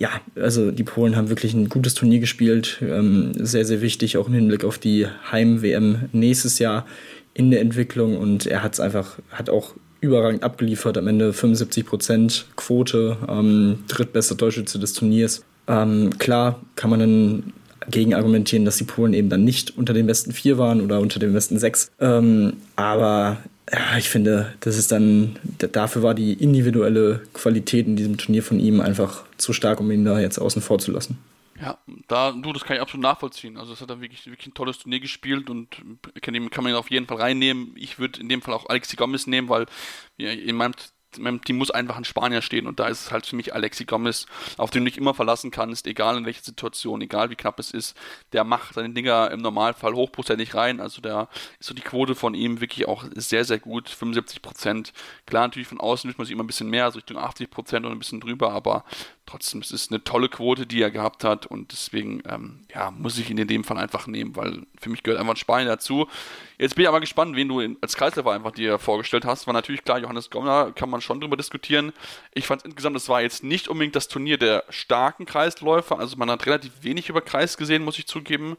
ja, also die Polen haben wirklich ein gutes Turnier gespielt. Ähm, sehr, sehr wichtig, auch im Hinblick auf die Heim-WM nächstes Jahr in der Entwicklung. Und er hat es einfach, hat auch überragend abgeliefert. Am Ende 75 Prozent Quote, ähm, drittbester Torschütze des Turniers. Ähm, klar kann man dann gegen argumentieren, dass die Polen eben dann nicht unter den besten vier waren oder unter den besten sechs. Ähm, aber ja, ich finde, das ist dann, dafür war die individuelle Qualität in diesem Turnier von ihm einfach zu stark, um ihn da jetzt außen vor zu lassen. Ja, da, du, das kann ich absolut nachvollziehen. Also, es hat er wirklich, wirklich ein tolles Turnier gespielt und kann, kann man ihn auf jeden Fall reinnehmen. Ich würde in dem Fall auch Alexi Gomez nehmen, weil in meinem meinem Team muss einfach ein Spanier stehen und da ist es halt für mich Alexi Gomez, auf den du dich immer verlassen kannst, egal in welcher Situation, egal wie knapp es ist. Der macht seine Dinger im Normalfall hochprozentig rein, also da ist so die Quote von ihm wirklich auch sehr, sehr gut, 75 Prozent. Klar, natürlich von außen wünscht man sich immer ein bisschen mehr, also Richtung 80 Prozent und ein bisschen drüber, aber trotzdem, es ist eine tolle Quote, die er gehabt hat und deswegen, ähm, ja, muss ich ihn in dem Fall einfach nehmen, weil für mich gehört einfach ein Spanier dazu. Jetzt bin ich aber gespannt, wen du in, als Kreisläufer einfach dir vorgestellt hast. War natürlich klar, Johannes Gomner kann man schon drüber diskutieren. Ich fand insgesamt, das war jetzt nicht unbedingt das Turnier der starken Kreisläufer. Also man hat relativ wenig über Kreis gesehen, muss ich zugeben.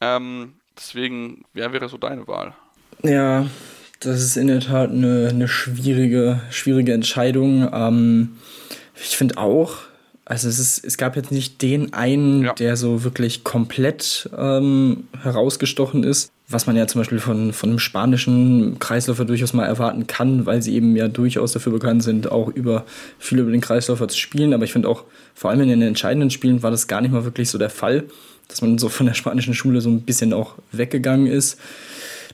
Ähm, deswegen, wer wäre so deine Wahl? Ja, das ist in der Tat eine, eine schwierige, schwierige Entscheidung. Ähm, ich finde auch, also es, ist, es gab jetzt nicht den einen, ja. der so wirklich komplett ähm, herausgestochen ist, was man ja zum Beispiel von, von einem spanischen Kreisläufer durchaus mal erwarten kann, weil sie eben ja durchaus dafür bekannt sind, auch über viel über den Kreisläufer zu spielen. Aber ich finde auch, vor allem in den entscheidenden Spielen war das gar nicht mal wirklich so der Fall, dass man so von der spanischen Schule so ein bisschen auch weggegangen ist.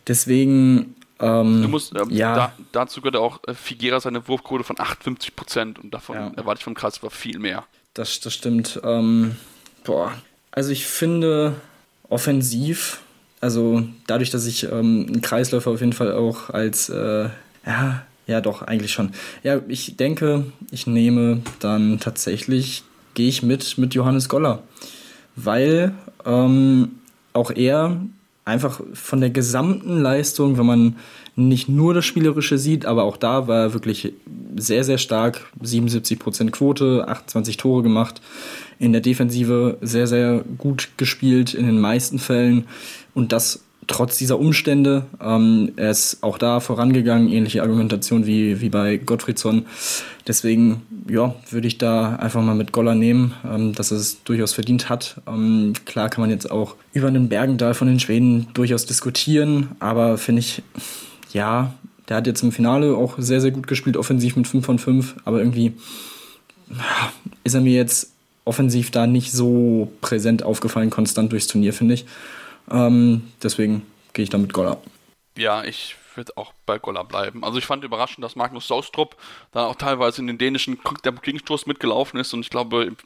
Deswegen ähm, du musst, ähm, ja. Da, dazu gehört auch äh, Figueras seine Wurfquote von 58 Prozent und davon ja. erwarte ich vom Kreisläufer viel mehr. Das, das stimmt. Ähm, boah. Also ich finde, offensiv also dadurch, dass ich ähm, einen Kreisläufer auf jeden Fall auch als, äh, ja, ja doch, eigentlich schon. Ja, ich denke, ich nehme dann tatsächlich, gehe ich mit mit Johannes Goller, weil ähm, auch er einfach von der gesamten Leistung, wenn man nicht nur das Spielerische sieht, aber auch da war er wirklich sehr, sehr stark. 77% Quote, 28 Tore gemacht. In der Defensive sehr, sehr gut gespielt in den meisten Fällen. Und das trotz dieser Umstände. Ähm, er ist auch da vorangegangen, ähnliche Argumentation wie, wie bei Gottfriedsson. Deswegen, ja, würde ich da einfach mal mit Goller nehmen, ähm, dass er es durchaus verdient hat. Ähm, klar kann man jetzt auch über einen Bergendahl von den Schweden durchaus diskutieren, aber finde ich, ja, der hat jetzt im Finale auch sehr, sehr gut gespielt, offensiv mit 5 von 5, aber irgendwie ist er mir jetzt offensiv da nicht so präsent aufgefallen, konstant durchs Turnier, finde ich. Ähm, deswegen gehe ich da mit Goller. Ja, ich würde auch bei Goller bleiben. Also ich fand überraschend, dass Magnus Saustrup da auch teilweise in den dänischen der Gegenstoß mitgelaufen ist und ich glaube im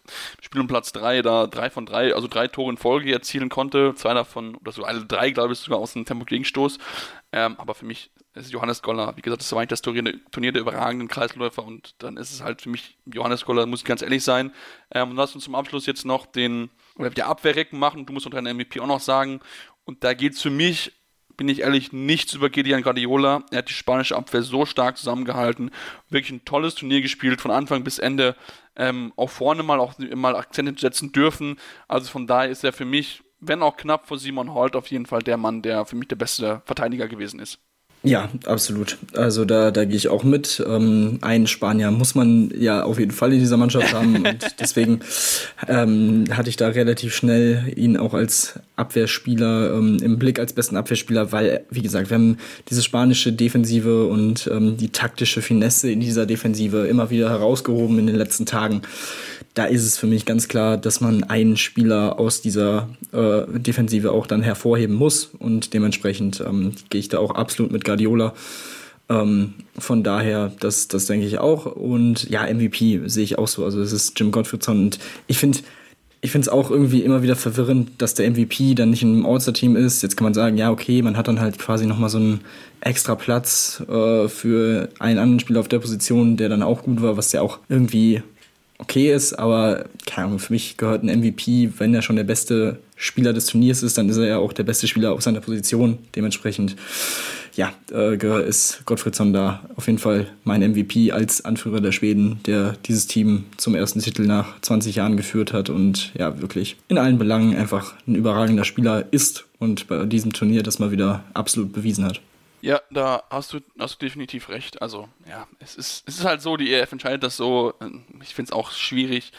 Spiel um Platz 3 da drei von drei, also drei Tore in Folge erzielen konnte. Zwei davon, oder so alle drei, glaube ich, sogar aus dem Tempo-Gegenstoß. Ähm, aber für mich ist Johannes Goller, wie gesagt, das war eigentlich das Turnier, Turnier der überragenden Kreisläufer und dann ist es halt für mich Johannes Goller, muss ich ganz ehrlich sein. Ähm, und lass uns zum Abschluss jetzt noch den, oder der Abwehrrecken machen. Du musst unter deinen MVP auch noch sagen. Und da geht es für mich bin ich ehrlich, nichts über Gideon Guardiola. Er hat die spanische Abwehr so stark zusammengehalten. Wirklich ein tolles Turnier gespielt, von Anfang bis Ende. Ähm, auch vorne mal auch mal Akzente setzen dürfen. Also von daher ist er für mich, wenn auch knapp vor Simon Holt, auf jeden Fall der Mann, der für mich der beste Verteidiger gewesen ist. Ja, absolut. Also da, da gehe ich auch mit. Ähm, einen Spanier muss man ja auf jeden Fall in dieser Mannschaft haben [LAUGHS] und deswegen ähm, hatte ich da relativ schnell ihn auch als Abwehrspieler ähm, im Blick als besten Abwehrspieler, weil, wie gesagt, wir haben diese spanische Defensive und ähm, die taktische Finesse in dieser Defensive immer wieder herausgehoben in den letzten Tagen da ist es für mich ganz klar, dass man einen Spieler aus dieser äh, Defensive auch dann hervorheben muss und dementsprechend ähm, gehe ich da auch absolut mit Guardiola. Ähm, von daher, das, das denke ich auch. Und ja, MVP sehe ich auch so. Also es ist Jim Gottfriedson und ich finde ich finde es auch irgendwie immer wieder verwirrend, dass der MVP dann nicht im All-Star-Team ist. Jetzt kann man sagen, ja, okay, man hat dann halt quasi nochmal so einen extra Platz äh, für einen anderen Spieler auf der Position, der dann auch gut war, was ja auch irgendwie okay ist, aber keine Ahnung, für mich gehört ein MVP, wenn er schon der beste Spieler des Turniers ist, dann ist er ja auch der beste Spieler auf seiner Position. Dementsprechend, ja, äh, ist Gottfriedsson da auf jeden Fall mein MVP als Anführer der Schweden, der dieses Team zum ersten Titel nach 20 Jahren geführt hat und ja, wirklich in allen Belangen einfach ein überragender Spieler ist und bei diesem Turnier das mal wieder absolut bewiesen hat. Ja, da hast du, hast du definitiv recht. Also, ja, es ist, es ist halt so, die EF entscheidet das so. Ich finde es auch schwierig.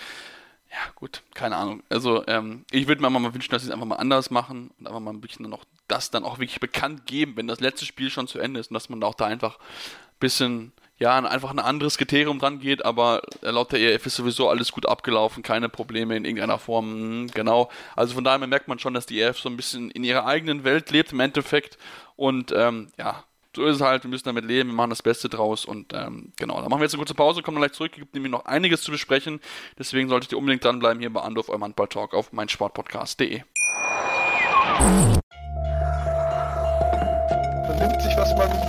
Ja, gut, keine Ahnung. Also, ähm, ich würde mir mal wünschen, dass sie es einfach mal anders machen und einfach mal ein bisschen noch das dann auch wirklich bekannt geben, wenn das letzte Spiel schon zu Ende ist und dass man auch da einfach ein bisschen, ja, einfach ein anderes Kriterium dran geht, aber laut der EF ist sowieso alles gut abgelaufen, keine Probleme in irgendeiner Form, hm, genau. Also von daher merkt man schon, dass die EF so ein bisschen in ihrer eigenen Welt lebt im Endeffekt und ähm, ja, so ist es halt, wir müssen damit leben, wir machen das Beste draus und ähm, genau, dann machen wir jetzt eine kurze Pause, kommen gleich zurück, gibt nämlich noch einiges zu besprechen, deswegen solltet ihr unbedingt dranbleiben hier bei Andorf, eurem Handball-Talk auf meinsportpodcast.de. Vernimmt sich, was man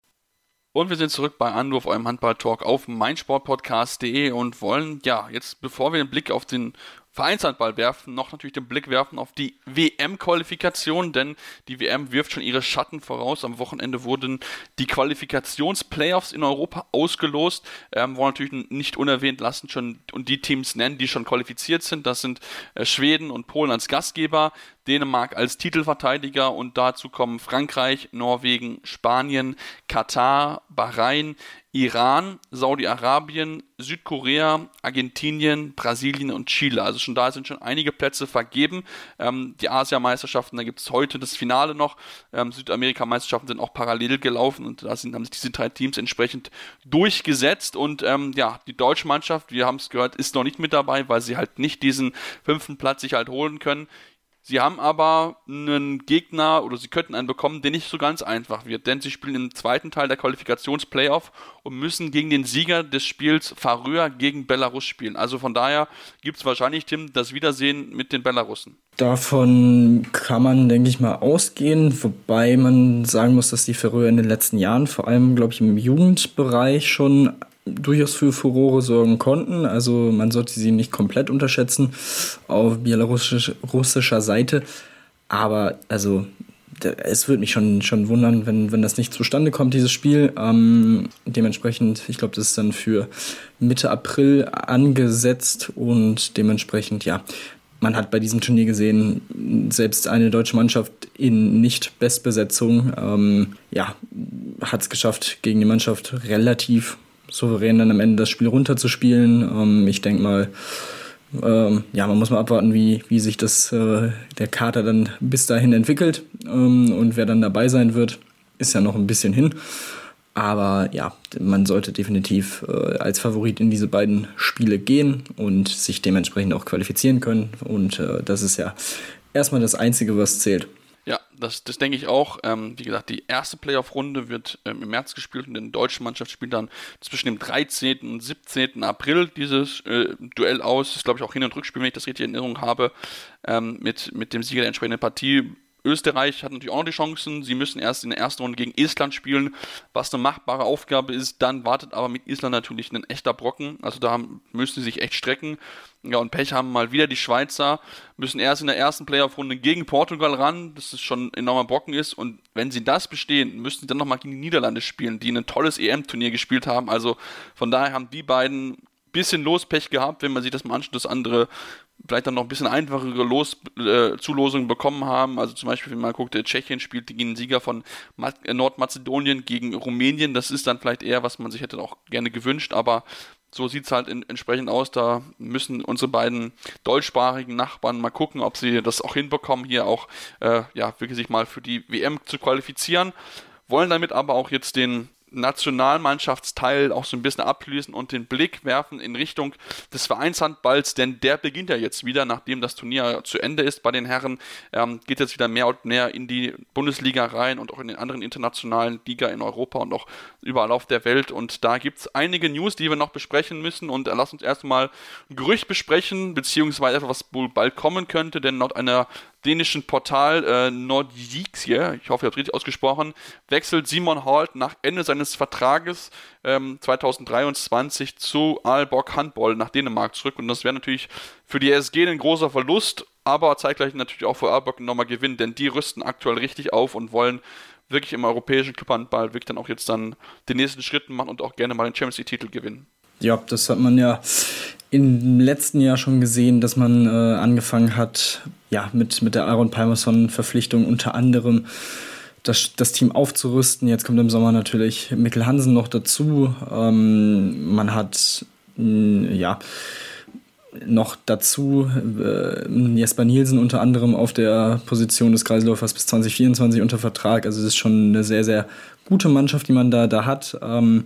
Und wir sind zurück bei Anruf, eurem Handball-Talk auf meinsportpodcast.de und wollen, ja, jetzt bevor wir den Blick auf den Vereinshandball werfen, noch natürlich den Blick werfen auf die WM-Qualifikation, denn die WM wirft schon ihre Schatten voraus. Am Wochenende wurden die Qualifikationsplayoffs in Europa ausgelost. Ähm, wollen natürlich nicht unerwähnt lassen schon und die Teams nennen, die schon qualifiziert sind. Das sind äh, Schweden und Polen als Gastgeber, Dänemark als Titelverteidiger und dazu kommen Frankreich, Norwegen, Spanien, Katar, Bahrain, Iran, Saudi-Arabien, Südkorea, Argentinien, Brasilien und Chile. Also schon da sind schon einige Plätze vergeben. Ähm, die Asiameisterschaften, da gibt es heute das Finale noch. Ähm, Südamerika-Meisterschaften sind auch parallel gelaufen und da sind, haben sich diese drei Teams entsprechend durchgesetzt. Und ähm, ja, die deutsche Mannschaft, wir haben es gehört, ist noch nicht mit dabei, weil sie halt nicht diesen fünften Platz sich halt holen können. Sie haben aber einen Gegner oder sie könnten einen bekommen, der nicht so ganz einfach wird, denn sie spielen im zweiten Teil der Qualifikationsplayoff und müssen gegen den Sieger des Spiels Faröer gegen Belarus spielen. Also von daher gibt es wahrscheinlich, Tim, das Wiedersehen mit den Belarussen. Davon kann man, denke ich mal, ausgehen, wobei man sagen muss, dass die Färöer in den letzten Jahren, vor allem, glaube ich, im Jugendbereich schon durchaus für Furore sorgen konnten. Also man sollte sie nicht komplett unterschätzen auf belarussischer Seite. Aber also es würde mich schon, schon wundern, wenn, wenn das nicht zustande kommt, dieses Spiel. Ähm, dementsprechend, ich glaube, das ist dann für Mitte April angesetzt und dementsprechend, ja, man hat bei diesem Turnier gesehen, selbst eine deutsche Mannschaft in Nicht-Bestbesetzung, ähm, ja, hat es geschafft, gegen die Mannschaft relativ souverän dann am Ende das Spiel runterzuspielen. Ähm, ich denke mal, ähm, ja, man muss mal abwarten, wie, wie sich das, äh, der Kater dann bis dahin entwickelt ähm, und wer dann dabei sein wird, ist ja noch ein bisschen hin. Aber ja, man sollte definitiv äh, als Favorit in diese beiden Spiele gehen und sich dementsprechend auch qualifizieren können. Und äh, das ist ja erstmal das Einzige, was zählt. Das, das denke ich auch. Ähm, wie gesagt, die erste Playoff-Runde wird ähm, im März gespielt und die deutsche Mannschaft spielt dann zwischen dem 13. und 17. April dieses äh, Duell aus. Das ist, glaube ich, auch Hin- und Rückspiel, wenn ich das richtig in Erinnerung habe, ähm, mit, mit dem Sieger der entsprechenden Partie. Österreich hat natürlich auch noch die Chancen. Sie müssen erst in der ersten Runde gegen Estland spielen, was eine machbare Aufgabe ist. Dann wartet aber mit Island natürlich ein echter Brocken. Also da müssen sie sich echt strecken. Ja, und Pech haben mal wieder die Schweizer, müssen erst in der ersten Playoff-Runde gegen Portugal ran, das ist schon ein enormer Brocken ist. Und wenn sie das bestehen, müssen sie dann nochmal gegen die Niederlande spielen, die ein tolles EM-Turnier gespielt haben. Also von daher haben die beiden bisschen Lospech gehabt, wenn man sich das mal anschaut, das andere vielleicht dann noch ein bisschen einfachere Los, äh, Zulosungen bekommen haben. Also zum Beispiel, wenn man guckt, der Tschechien spielt gegen den Sieger von Ma äh, Nordmazedonien gegen Rumänien. Das ist dann vielleicht eher, was man sich hätte auch gerne gewünscht, aber so sieht es halt in, entsprechend aus. Da müssen unsere beiden deutschsprachigen Nachbarn mal gucken, ob sie das auch hinbekommen, hier auch äh, ja, wirklich sich mal für die WM zu qualifizieren. Wollen damit aber auch jetzt den Nationalmannschaftsteil auch so ein bisschen abschließen und den Blick werfen in Richtung des Vereinshandballs, denn der beginnt ja jetzt wieder, nachdem das Turnier zu Ende ist bei den Herren, ähm, geht jetzt wieder mehr und mehr in die Bundesliga rein und auch in den anderen internationalen Liga in Europa und auch überall auf der Welt. Und da gibt es einige News, die wir noch besprechen müssen. Und äh, lass uns erstmal ein Gerücht besprechen, beziehungsweise etwas, was wohl bald kommen könnte, denn laut einer dänischen Portal äh, Nordique, ich hoffe, ich habe es richtig ausgesprochen, wechselt Simon Holt nach Ende seines Vertrages ähm, 2023 zu Aalborg Handball nach Dänemark zurück. Und das wäre natürlich für die SG ein großer Verlust, aber zeitgleich natürlich auch für Aalborg nochmal Gewinn, denn die rüsten aktuell richtig auf und wollen wirklich im europäischen Clubhandball wirklich dann auch jetzt dann den nächsten Schritt machen und auch gerne mal den Champions League-Titel gewinnen. Ja, das hat man ja im letzten Jahr schon gesehen, dass man äh, angefangen hat, ja, mit, mit der Aaron Palmerson-Verpflichtung unter anderem das, das Team aufzurüsten. Jetzt kommt im Sommer natürlich Mikkel Hansen noch dazu. Ähm, man hat, mh, ja, noch dazu äh, Jesper Nielsen unter anderem auf der Position des Kreisläufers bis 2024 unter Vertrag. Also es ist schon eine sehr, sehr gute Mannschaft, die man da, da hat. Ähm,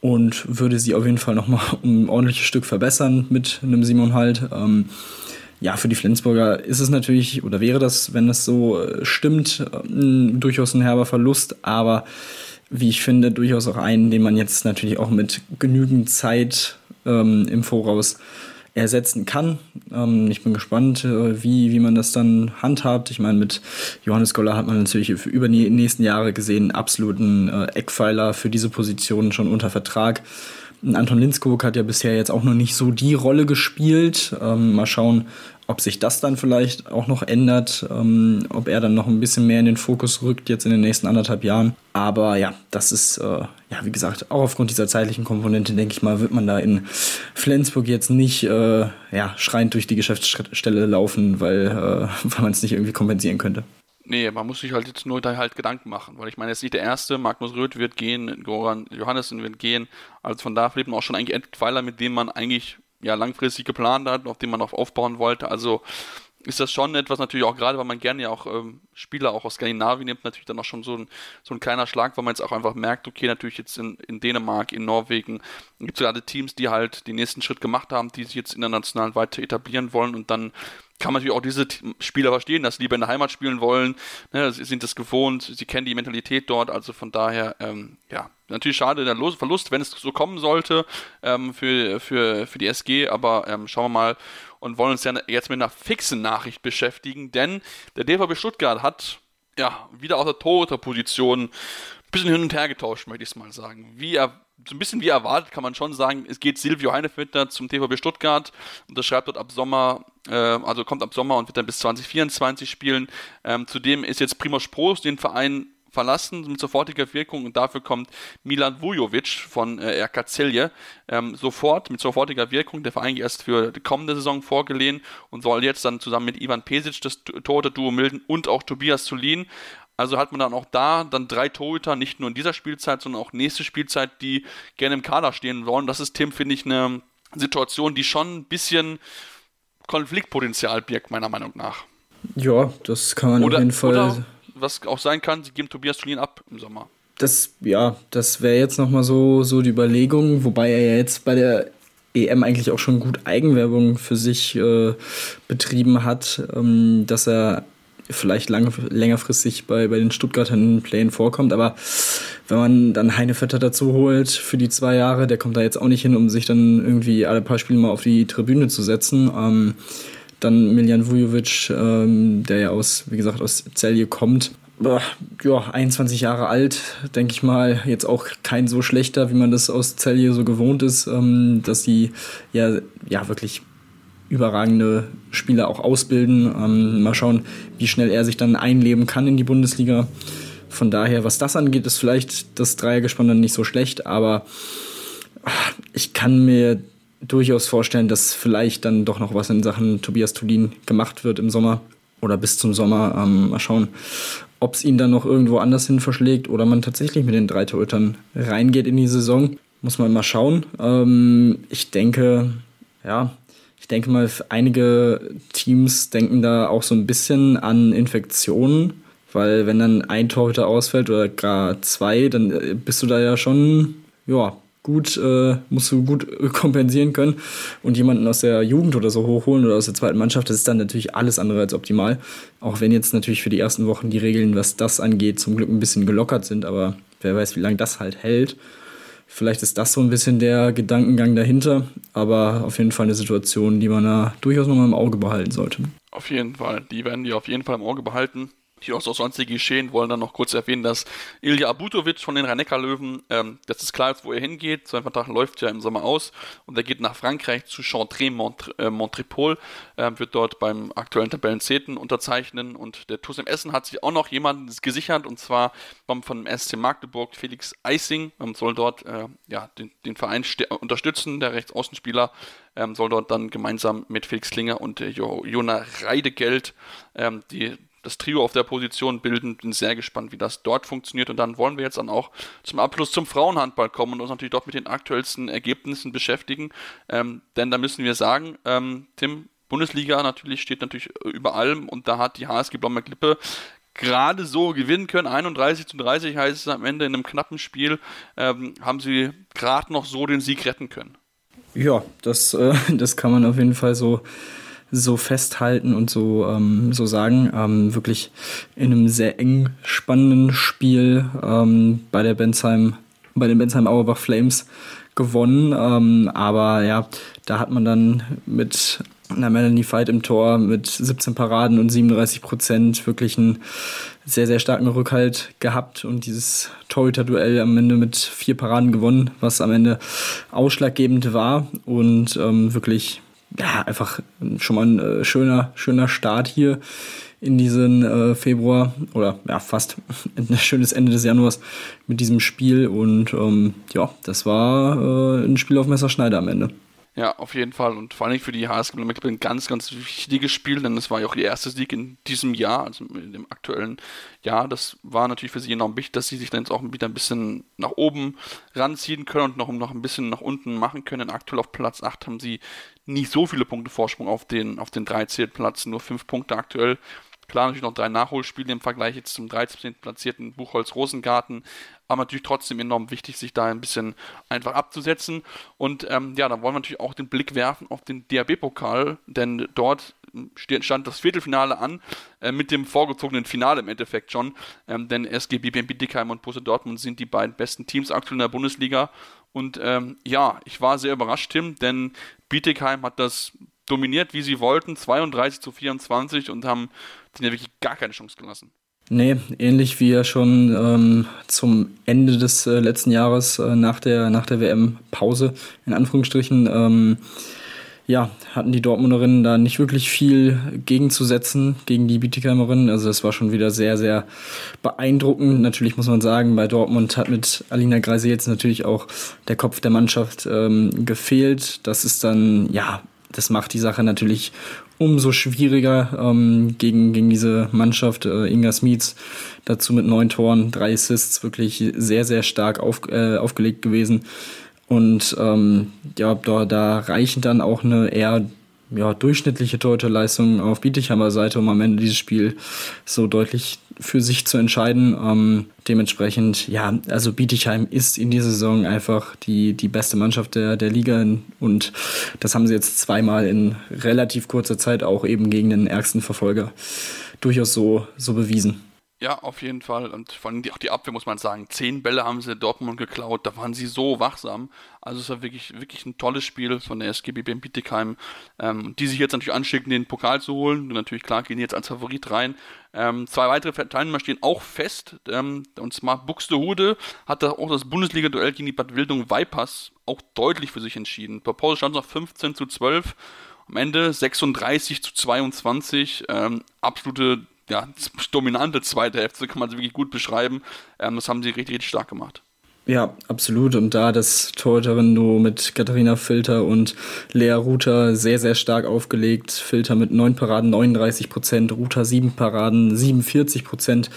und würde sie auf jeden Fall nochmal um ein ordentliches Stück verbessern mit einem Simon Halt. Ähm, ja, für die Flensburger ist es natürlich, oder wäre das, wenn das so äh, stimmt, äh, durchaus ein herber Verlust, aber wie ich finde, durchaus auch einen, den man jetzt natürlich auch mit genügend Zeit ähm, im Voraus ersetzen kann. Ähm, ich bin gespannt, äh, wie, wie man das dann handhabt. Ich meine, mit Johannes Goller hat man natürlich für über die nächsten Jahre gesehen, absoluten äh, Eckpfeiler für diese Position schon unter Vertrag. Anton Linskog hat ja bisher jetzt auch noch nicht so die Rolle gespielt. Ähm, mal schauen, ob sich das dann vielleicht auch noch ändert, ähm, ob er dann noch ein bisschen mehr in den Fokus rückt jetzt in den nächsten anderthalb Jahren. Aber ja, das ist, äh, ja, wie gesagt, auch aufgrund dieser zeitlichen Komponente, denke ich mal, wird man da in Flensburg jetzt nicht äh, ja, schreiend durch die Geschäftsstelle laufen, weil, äh, [LAUGHS] weil man es nicht irgendwie kompensieren könnte. Nee, man muss sich halt jetzt nur da halt Gedanken machen, weil ich meine, jetzt nicht der erste, Magnus Röth wird gehen, Goran Johannessen wird gehen, also von da lebt man auch schon eigentlich Entweiler, mit dem man eigentlich ja langfristig geplant hat, auf dem man auch aufbauen wollte, also ist das schon etwas natürlich auch gerade, weil man gerne ja auch ähm, Spieler auch aus Skandinavien nimmt, natürlich dann auch schon so ein, so ein kleiner Schlag, weil man jetzt auch einfach merkt, okay, natürlich jetzt in, in Dänemark, in Norwegen gibt es gerade Teams, die halt den nächsten Schritt gemacht haben, die sich jetzt international weiter etablieren wollen und dann kann man natürlich auch diese Spieler verstehen, dass sie lieber in der Heimat spielen wollen, ne, sie sind das gewohnt, sie kennen die Mentalität dort, also von daher, ähm, ja, natürlich schade der Verlust, wenn es so kommen sollte ähm, für, für, für die SG, aber ähm, schauen wir mal und wollen uns ja jetzt mit einer fixen Nachricht beschäftigen, denn der DVB Stuttgart hat ja wieder aus der Torhüterposition ein bisschen hin und her getauscht, möchte ich es mal sagen. Wie er so ein bisschen wie erwartet, kann man schon sagen, es geht Silvio Heinefitter zum TVB Stuttgart und das schreibt dort ab Sommer, äh, also kommt ab Sommer und wird dann bis 2024 spielen. Ähm, zudem ist jetzt Primoz Prost den Verein verlassen mit sofortiger Wirkung und dafür kommt Milan Vujovic von äh, RK Celje ähm, sofort mit sofortiger Wirkung. Der Verein erst für die kommende Saison vorgelehen und soll jetzt dann zusammen mit Ivan Pesic das Torhüter-Duo milden und auch Tobias Zulin also hat man dann auch da dann drei Torhüter, nicht nur in dieser Spielzeit, sondern auch nächste Spielzeit, die gerne im Kader stehen wollen. Das ist, Tim, finde ich, eine Situation, die schon ein bisschen Konfliktpotenzial birgt, meiner Meinung nach. Ja, das kann man oder, auf jeden Fall. Oder was auch sein kann, sie geben Tobias Tulin ab im Sommer. Das, ja, das wäre jetzt nochmal so, so die Überlegung, wobei er ja jetzt bei der EM eigentlich auch schon gut Eigenwerbung für sich äh, betrieben hat, ähm, dass er vielleicht lang, längerfristig bei, bei den Stuttgartern Plänen vorkommt. Aber wenn man dann Heinevetter dazu holt für die zwei Jahre, der kommt da jetzt auch nicht hin, um sich dann irgendwie alle paar Spiele mal auf die Tribüne zu setzen. Ähm, dann Miljan Vujovic, ähm, der ja aus, wie gesagt, aus Celje kommt. Ja, 21 Jahre alt, denke ich mal, jetzt auch kein so schlechter, wie man das aus Celje so gewohnt ist, ähm, dass sie ja, ja wirklich überragende Spieler auch ausbilden. Ähm, mal schauen, wie schnell er sich dann einleben kann in die Bundesliga. Von daher, was das angeht, ist vielleicht das Dreiergespann dann nicht so schlecht, aber ich kann mir durchaus vorstellen, dass vielleicht dann doch noch was in Sachen Tobias Tulin gemacht wird im Sommer oder bis zum Sommer. Ähm, mal schauen, ob es ihn dann noch irgendwo anders hin verschlägt oder man tatsächlich mit den drei Torhütern reingeht in die Saison. Muss man mal schauen. Ähm, ich denke, ja, ich denke mal, einige Teams denken da auch so ein bisschen an Infektionen, weil wenn dann ein Torhüter ausfällt oder gar zwei, dann äh, bist du da ja schon, ja, gut, äh, musst du gut kompensieren können und jemanden aus der Jugend oder so hochholen oder aus der zweiten Mannschaft, das ist dann natürlich alles andere als optimal. Auch wenn jetzt natürlich für die ersten Wochen die Regeln, was das angeht, zum Glück ein bisschen gelockert sind, aber wer weiß, wie lange das halt hält. Vielleicht ist das so ein bisschen der Gedankengang dahinter, aber auf jeden Fall eine Situation, die man da durchaus nochmal im Auge behalten sollte. Auf jeden Fall, die werden die auf jeden Fall im Auge behalten hier auch so sonstige geschehen, wollen dann noch kurz erwähnen, dass Ilja Abutovic von den Rhein-Neckar-Löwen, ähm, das ist klar, wo er hingeht, sein Vertrag läuft ja im Sommer aus und er geht nach Frankreich zu Chantrey Mont äh, Montrepol, äh, wird dort beim aktuellen Tabellenzehnten unterzeichnen und der TuS im Essen hat sich auch noch jemanden gesichert und zwar vom, vom SC Magdeburg Felix Eising, ähm, soll dort äh, ja, den, den Verein unterstützen, der Rechtsaußenspieler ähm, soll dort dann gemeinsam mit Felix Klinger und äh, Jona Reidegeld ähm, die das Trio auf der Position bilden. Bin sehr gespannt, wie das dort funktioniert. Und dann wollen wir jetzt dann auch zum Abschluss zum Frauenhandball kommen und uns natürlich dort mit den aktuellsten Ergebnissen beschäftigen. Ähm, denn da müssen wir sagen, ähm, Tim, Bundesliga natürlich steht natürlich über allem und da hat die HSG Blomberg Lippe gerade so gewinnen können. 31 zu 30 heißt es am Ende in einem knappen Spiel, ähm, haben sie gerade noch so den Sieg retten können. Ja, das, äh, [LAUGHS] das kann man auf jeden Fall so so festhalten und so, ähm, so sagen. Ähm, wirklich in einem sehr eng spannenden Spiel ähm, bei der Bensheim, bei den Bensheim Auerbach Flames gewonnen. Ähm, aber ja, da hat man dann mit Na, Melanie Fight im Tor mit 17 Paraden und 37 Prozent wirklich einen sehr, sehr starken Rückhalt gehabt und dieses Torhüter-Duell am Ende mit vier Paraden gewonnen, was am Ende ausschlaggebend war und ähm, wirklich, ja, einfach schon mal ein äh, schöner, schöner Start hier in diesen äh, Februar oder ja, fast [LAUGHS] ein schönes Ende des Januars mit diesem Spiel und ähm, ja, das war äh, ein Spiel auf Messerschneider am Ende. Ja, auf jeden Fall. Und vor allem für die HSG Blumenberg ein ganz, ganz wichtiges Spiel, denn es war ja auch ihr erster Sieg in diesem Jahr, also in dem aktuellen Jahr. Das war natürlich für sie enorm wichtig, dass sie sich dann jetzt auch wieder ein bisschen nach oben ranziehen können und noch, noch ein bisschen nach unten machen können. Aktuell auf Platz 8 haben sie nicht so viele Punkte Vorsprung auf den, auf den 13. Platz, nur 5 Punkte aktuell. Klar, natürlich noch drei Nachholspiele im Vergleich jetzt zum 13. platzierten Buchholz Rosengarten, aber natürlich trotzdem enorm wichtig, sich da ein bisschen einfach abzusetzen. Und ähm, ja, dann wollen wir natürlich auch den Blick werfen auf den DAB-Pokal, denn dort stand das Viertelfinale an, äh, mit dem vorgezogenen Finale im Endeffekt schon. Ähm, denn SG BBM Bietigheim und Borussia Dortmund sind die beiden besten Teams aktuell in der Bundesliga. Und ähm, ja, ich war sehr überrascht, Tim, denn Bietigheim hat das dominiert, wie sie wollten, 32 zu 24 und haben denen ja wirklich gar keine Chance gelassen. Nee, ähnlich wie ja schon ähm, zum Ende des äh, letzten Jahres äh, nach der, nach der WM-Pause, in Anführungsstrichen, ähm, ja, hatten die Dortmunderinnen da nicht wirklich viel gegenzusetzen gegen die Bietigheimerinnen. Also das war schon wieder sehr, sehr beeindruckend. Natürlich muss man sagen, bei Dortmund hat mit Alina Greise jetzt natürlich auch der Kopf der Mannschaft ähm, gefehlt. Das ist dann, ja, das macht die Sache natürlich umso schwieriger ähm, gegen, gegen diese Mannschaft. Äh, Inga Smits dazu mit neun Toren, drei Assists, wirklich sehr, sehr stark auf, äh, aufgelegt gewesen. Und ähm, ja, da, da reichen dann auch eine eher ja, durchschnittliche Torhüterleistung auf Bietigheimer Seite, um am Ende dieses Spiel so deutlich für sich zu entscheiden. Ähm, dementsprechend, ja, also Bietigheim ist in dieser Saison einfach die, die beste Mannschaft der, der Liga und das haben sie jetzt zweimal in relativ kurzer Zeit auch eben gegen den ärgsten Verfolger durchaus so, so bewiesen. Ja, auf jeden Fall. Und vor allem die, auch die Abwehr muss man sagen. Zehn Bälle haben sie Dortmund geklaut. Da waren sie so wachsam. Also es war wirklich, wirklich ein tolles Spiel von der SGB BM Bietigheim, ähm, die sich jetzt natürlich anschicken, den Pokal zu holen. Und natürlich, klar, gehen jetzt als Favorit rein. Ähm, zwei weitere Teilnehmer stehen auch fest. Ähm, und zwar Buxtehude hat da auch das Bundesliga-Duell gegen die Bad Wildung Vipers auch deutlich für sich entschieden. Per Pause stand es noch 15 zu 12. Am Ende 36 zu 22. Ähm, absolute ja, [LAUGHS] dominante zweite Hälfte, kann man sie wirklich gut beschreiben. Ähm, das haben sie richtig, richtig stark gemacht. Ja, absolut. Und da das Torhüterin-Duo mit Katharina Filter und Lea Ruther sehr, sehr stark aufgelegt. Filter mit 9 Paraden 39 Prozent, Ruther 7 Paraden 47 Prozent.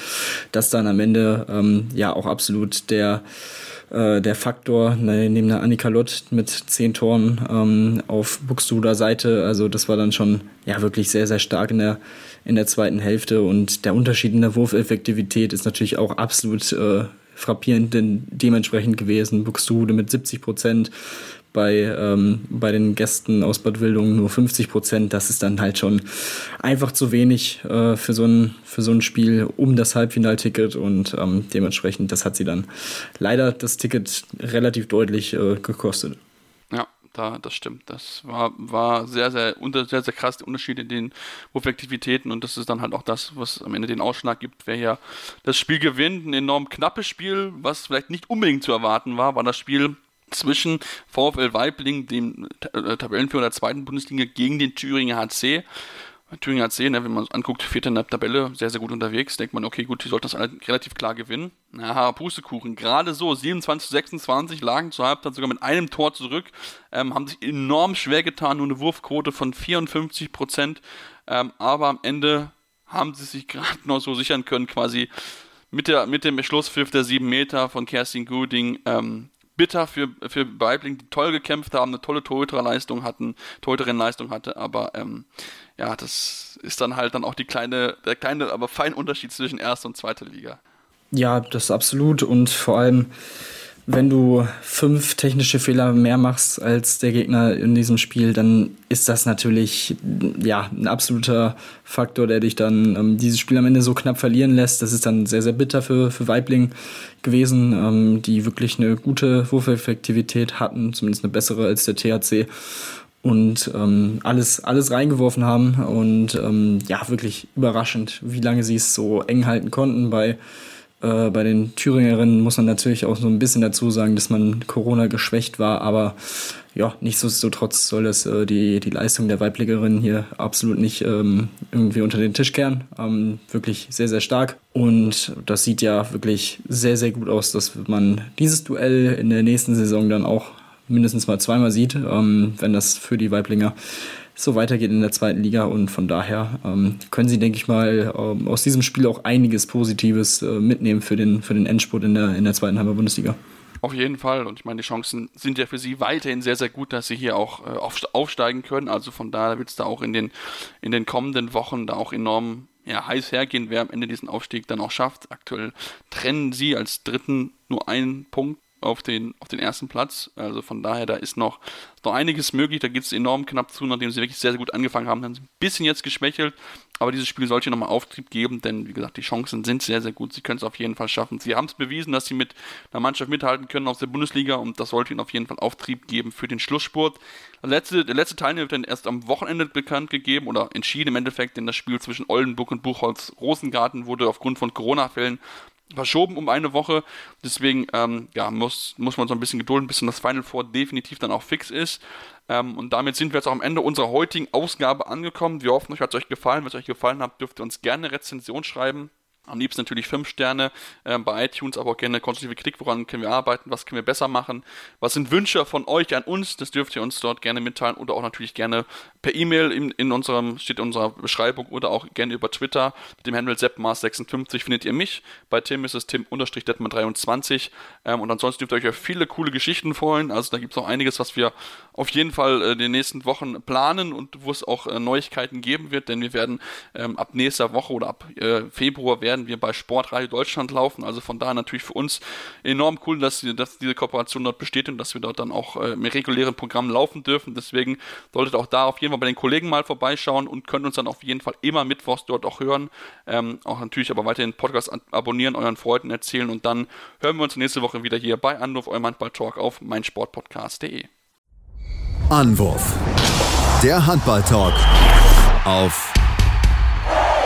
Das dann am Ende ähm, ja auch absolut der äh, der Faktor ne, neben der Annika Lott mit zehn Toren ähm, auf Buxtehuder Seite. Also das war dann schon ja wirklich sehr, sehr stark in der, in der zweiten Hälfte. Und der Unterschied in der Wurfeffektivität ist natürlich auch absolut äh, frappierend denn dementsprechend gewesen. Buxtehude mit 70 Prozent, bei, ähm, bei den Gästen aus Bad Wildungen nur 50 Prozent. Das ist dann halt schon einfach zu wenig äh, für, so ein, für so ein Spiel um das Halbfinalticket und ähm, dementsprechend, das hat sie dann leider das Ticket relativ deutlich äh, gekostet. Ja, da, das stimmt. Das war, war sehr, sehr, unter, sehr, sehr krass, der Unterschied in den Wurfaktivitäten und das ist dann halt auch das, was am Ende den Ausschlag gibt, wer ja das Spiel gewinnt. Ein enorm knappes Spiel, was vielleicht nicht unbedingt zu erwarten war, war das Spiel zwischen VfL Weibling, dem äh, Tabellenführer der zweiten Bundesliga, gegen den Thüringer HC. Thüringer HC, ne, wenn man es anguckt, vierter in der Tabelle, sehr, sehr gut unterwegs. Denkt man, okay, gut, die sollten das relativ klar gewinnen. Na, Pustekuchen. Gerade so, 27 zu 26 lagen zur Halbzeit sogar mit einem Tor zurück, ähm, haben sich enorm schwer getan, nur eine Wurfquote von 54 Prozent. Ähm, aber am Ende haben sie sich [LAUGHS] gerade noch so sichern können, quasi mit, der, mit dem Schlusspfiff der 7 Meter von Kerstin Guding ähm, bitter für, für Weibling, die toll gekämpft haben, eine tolle Torhüterleistung hatten, Torhüterin-Leistung hatte, aber ähm, ja, das ist dann halt dann auch die kleine, der kleine, aber feine Unterschied zwischen erster und zweiter Liga. Ja, das absolut und vor allem wenn du fünf technische Fehler mehr machst als der Gegner in diesem Spiel, dann ist das natürlich ja ein absoluter Faktor, der dich dann ähm, dieses Spiel am Ende so knapp verlieren lässt. Das ist dann sehr, sehr bitter für, für Weibling gewesen, ähm, die wirklich eine gute Wurfeffektivität hatten, zumindest eine bessere als der THC. und ähm, alles, alles reingeworfen haben. Und ähm, ja, wirklich überraschend, wie lange sie es so eng halten konnten. Bei, äh, bei den Thüringerinnen muss man natürlich auch so ein bisschen dazu sagen, dass man Corona geschwächt war, aber ja, nichtsdestotrotz soll das äh, die, die Leistung der Weibligerinnen hier absolut nicht ähm, irgendwie unter den Tisch kehren. Ähm, wirklich sehr, sehr stark. Und das sieht ja wirklich sehr, sehr gut aus, dass man dieses Duell in der nächsten Saison dann auch mindestens mal zweimal sieht, ähm, wenn das für die Weiblinger so weitergeht in der zweiten Liga. Und von daher ähm, können sie, denke ich mal, ähm, aus diesem Spiel auch einiges Positives äh, mitnehmen für den, für den Endspurt in der, in der zweiten Hammer Bundesliga. Auf jeden Fall. Und ich meine, die Chancen sind ja für sie weiterhin sehr, sehr gut, dass sie hier auch äh, aufsteigen können. Also von daher wird es da auch in den, in den kommenden Wochen da auch enorm ja, heiß hergehen, wer am Ende diesen Aufstieg dann auch schafft. Aktuell trennen sie als Dritten nur einen Punkt auf den, auf den ersten Platz. Also von daher, da ist noch, noch einiges möglich. Da geht es enorm knapp zu, nachdem sie wirklich sehr, sehr gut angefangen haben. Dann ein bisschen jetzt geschwächelt, aber dieses Spiel sollte nochmal Auftrieb geben, denn wie gesagt, die Chancen sind sehr, sehr gut. Sie können es auf jeden Fall schaffen. Sie haben es bewiesen, dass sie mit einer Mannschaft mithalten können aus der Bundesliga und das sollte ihnen auf jeden Fall Auftrieb geben für den Schlussspurt. Der letzte, der letzte Teilnehmer wird dann erst am Wochenende bekannt gegeben oder entschieden im Endeffekt, denn das Spiel zwischen Oldenburg und Buchholz-Rosengarten wurde aufgrund von Corona-Fällen verschoben um eine Woche. Deswegen ähm, ja, muss, muss man so ein bisschen gedulden, bis dann das Final Four definitiv dann auch fix ist. Ähm, und damit sind wir jetzt auch am Ende unserer heutigen Ausgabe angekommen. Wir hoffen, euch hat es euch gefallen. Wenn es euch gefallen hat, dürft ihr uns gerne eine Rezension schreiben. Am liebsten natürlich 5 Sterne äh, bei iTunes, aber auch gerne konstruktive Kritik, woran können wir arbeiten, was können wir besser machen, was sind Wünsche von euch an uns, das dürft ihr uns dort gerne mitteilen oder auch natürlich gerne per E-Mail in, in unserem, steht in unserer Beschreibung oder auch gerne über Twitter. Mit dem Handle seppmars56 findet ihr mich, bei Tim ist es tim-detman23 ähm, und ansonsten dürft ihr euch ja viele coole Geschichten freuen, also da gibt es noch einiges, was wir auf jeden Fall äh, in den nächsten Wochen planen und wo es auch äh, Neuigkeiten geben wird, denn wir werden ähm, ab nächster Woche oder ab äh, Februar werden werden wir bei Sportradio Deutschland laufen. Also von daher natürlich für uns enorm cool, dass, dass diese Kooperation dort besteht und dass wir dort dann auch äh, mit regulären Programmen laufen dürfen. Deswegen solltet auch da auf jeden Fall bei den Kollegen mal vorbeischauen und könnt uns dann auf jeden Fall immer mittwochs dort auch hören. Ähm, auch natürlich aber weiterhin Podcast abonnieren, euren Freunden erzählen und dann hören wir uns nächste Woche wieder hier bei Anruf, eurem Handball-Talk auf meinsportpodcast.de. Anwurf. Der Handball-Talk auf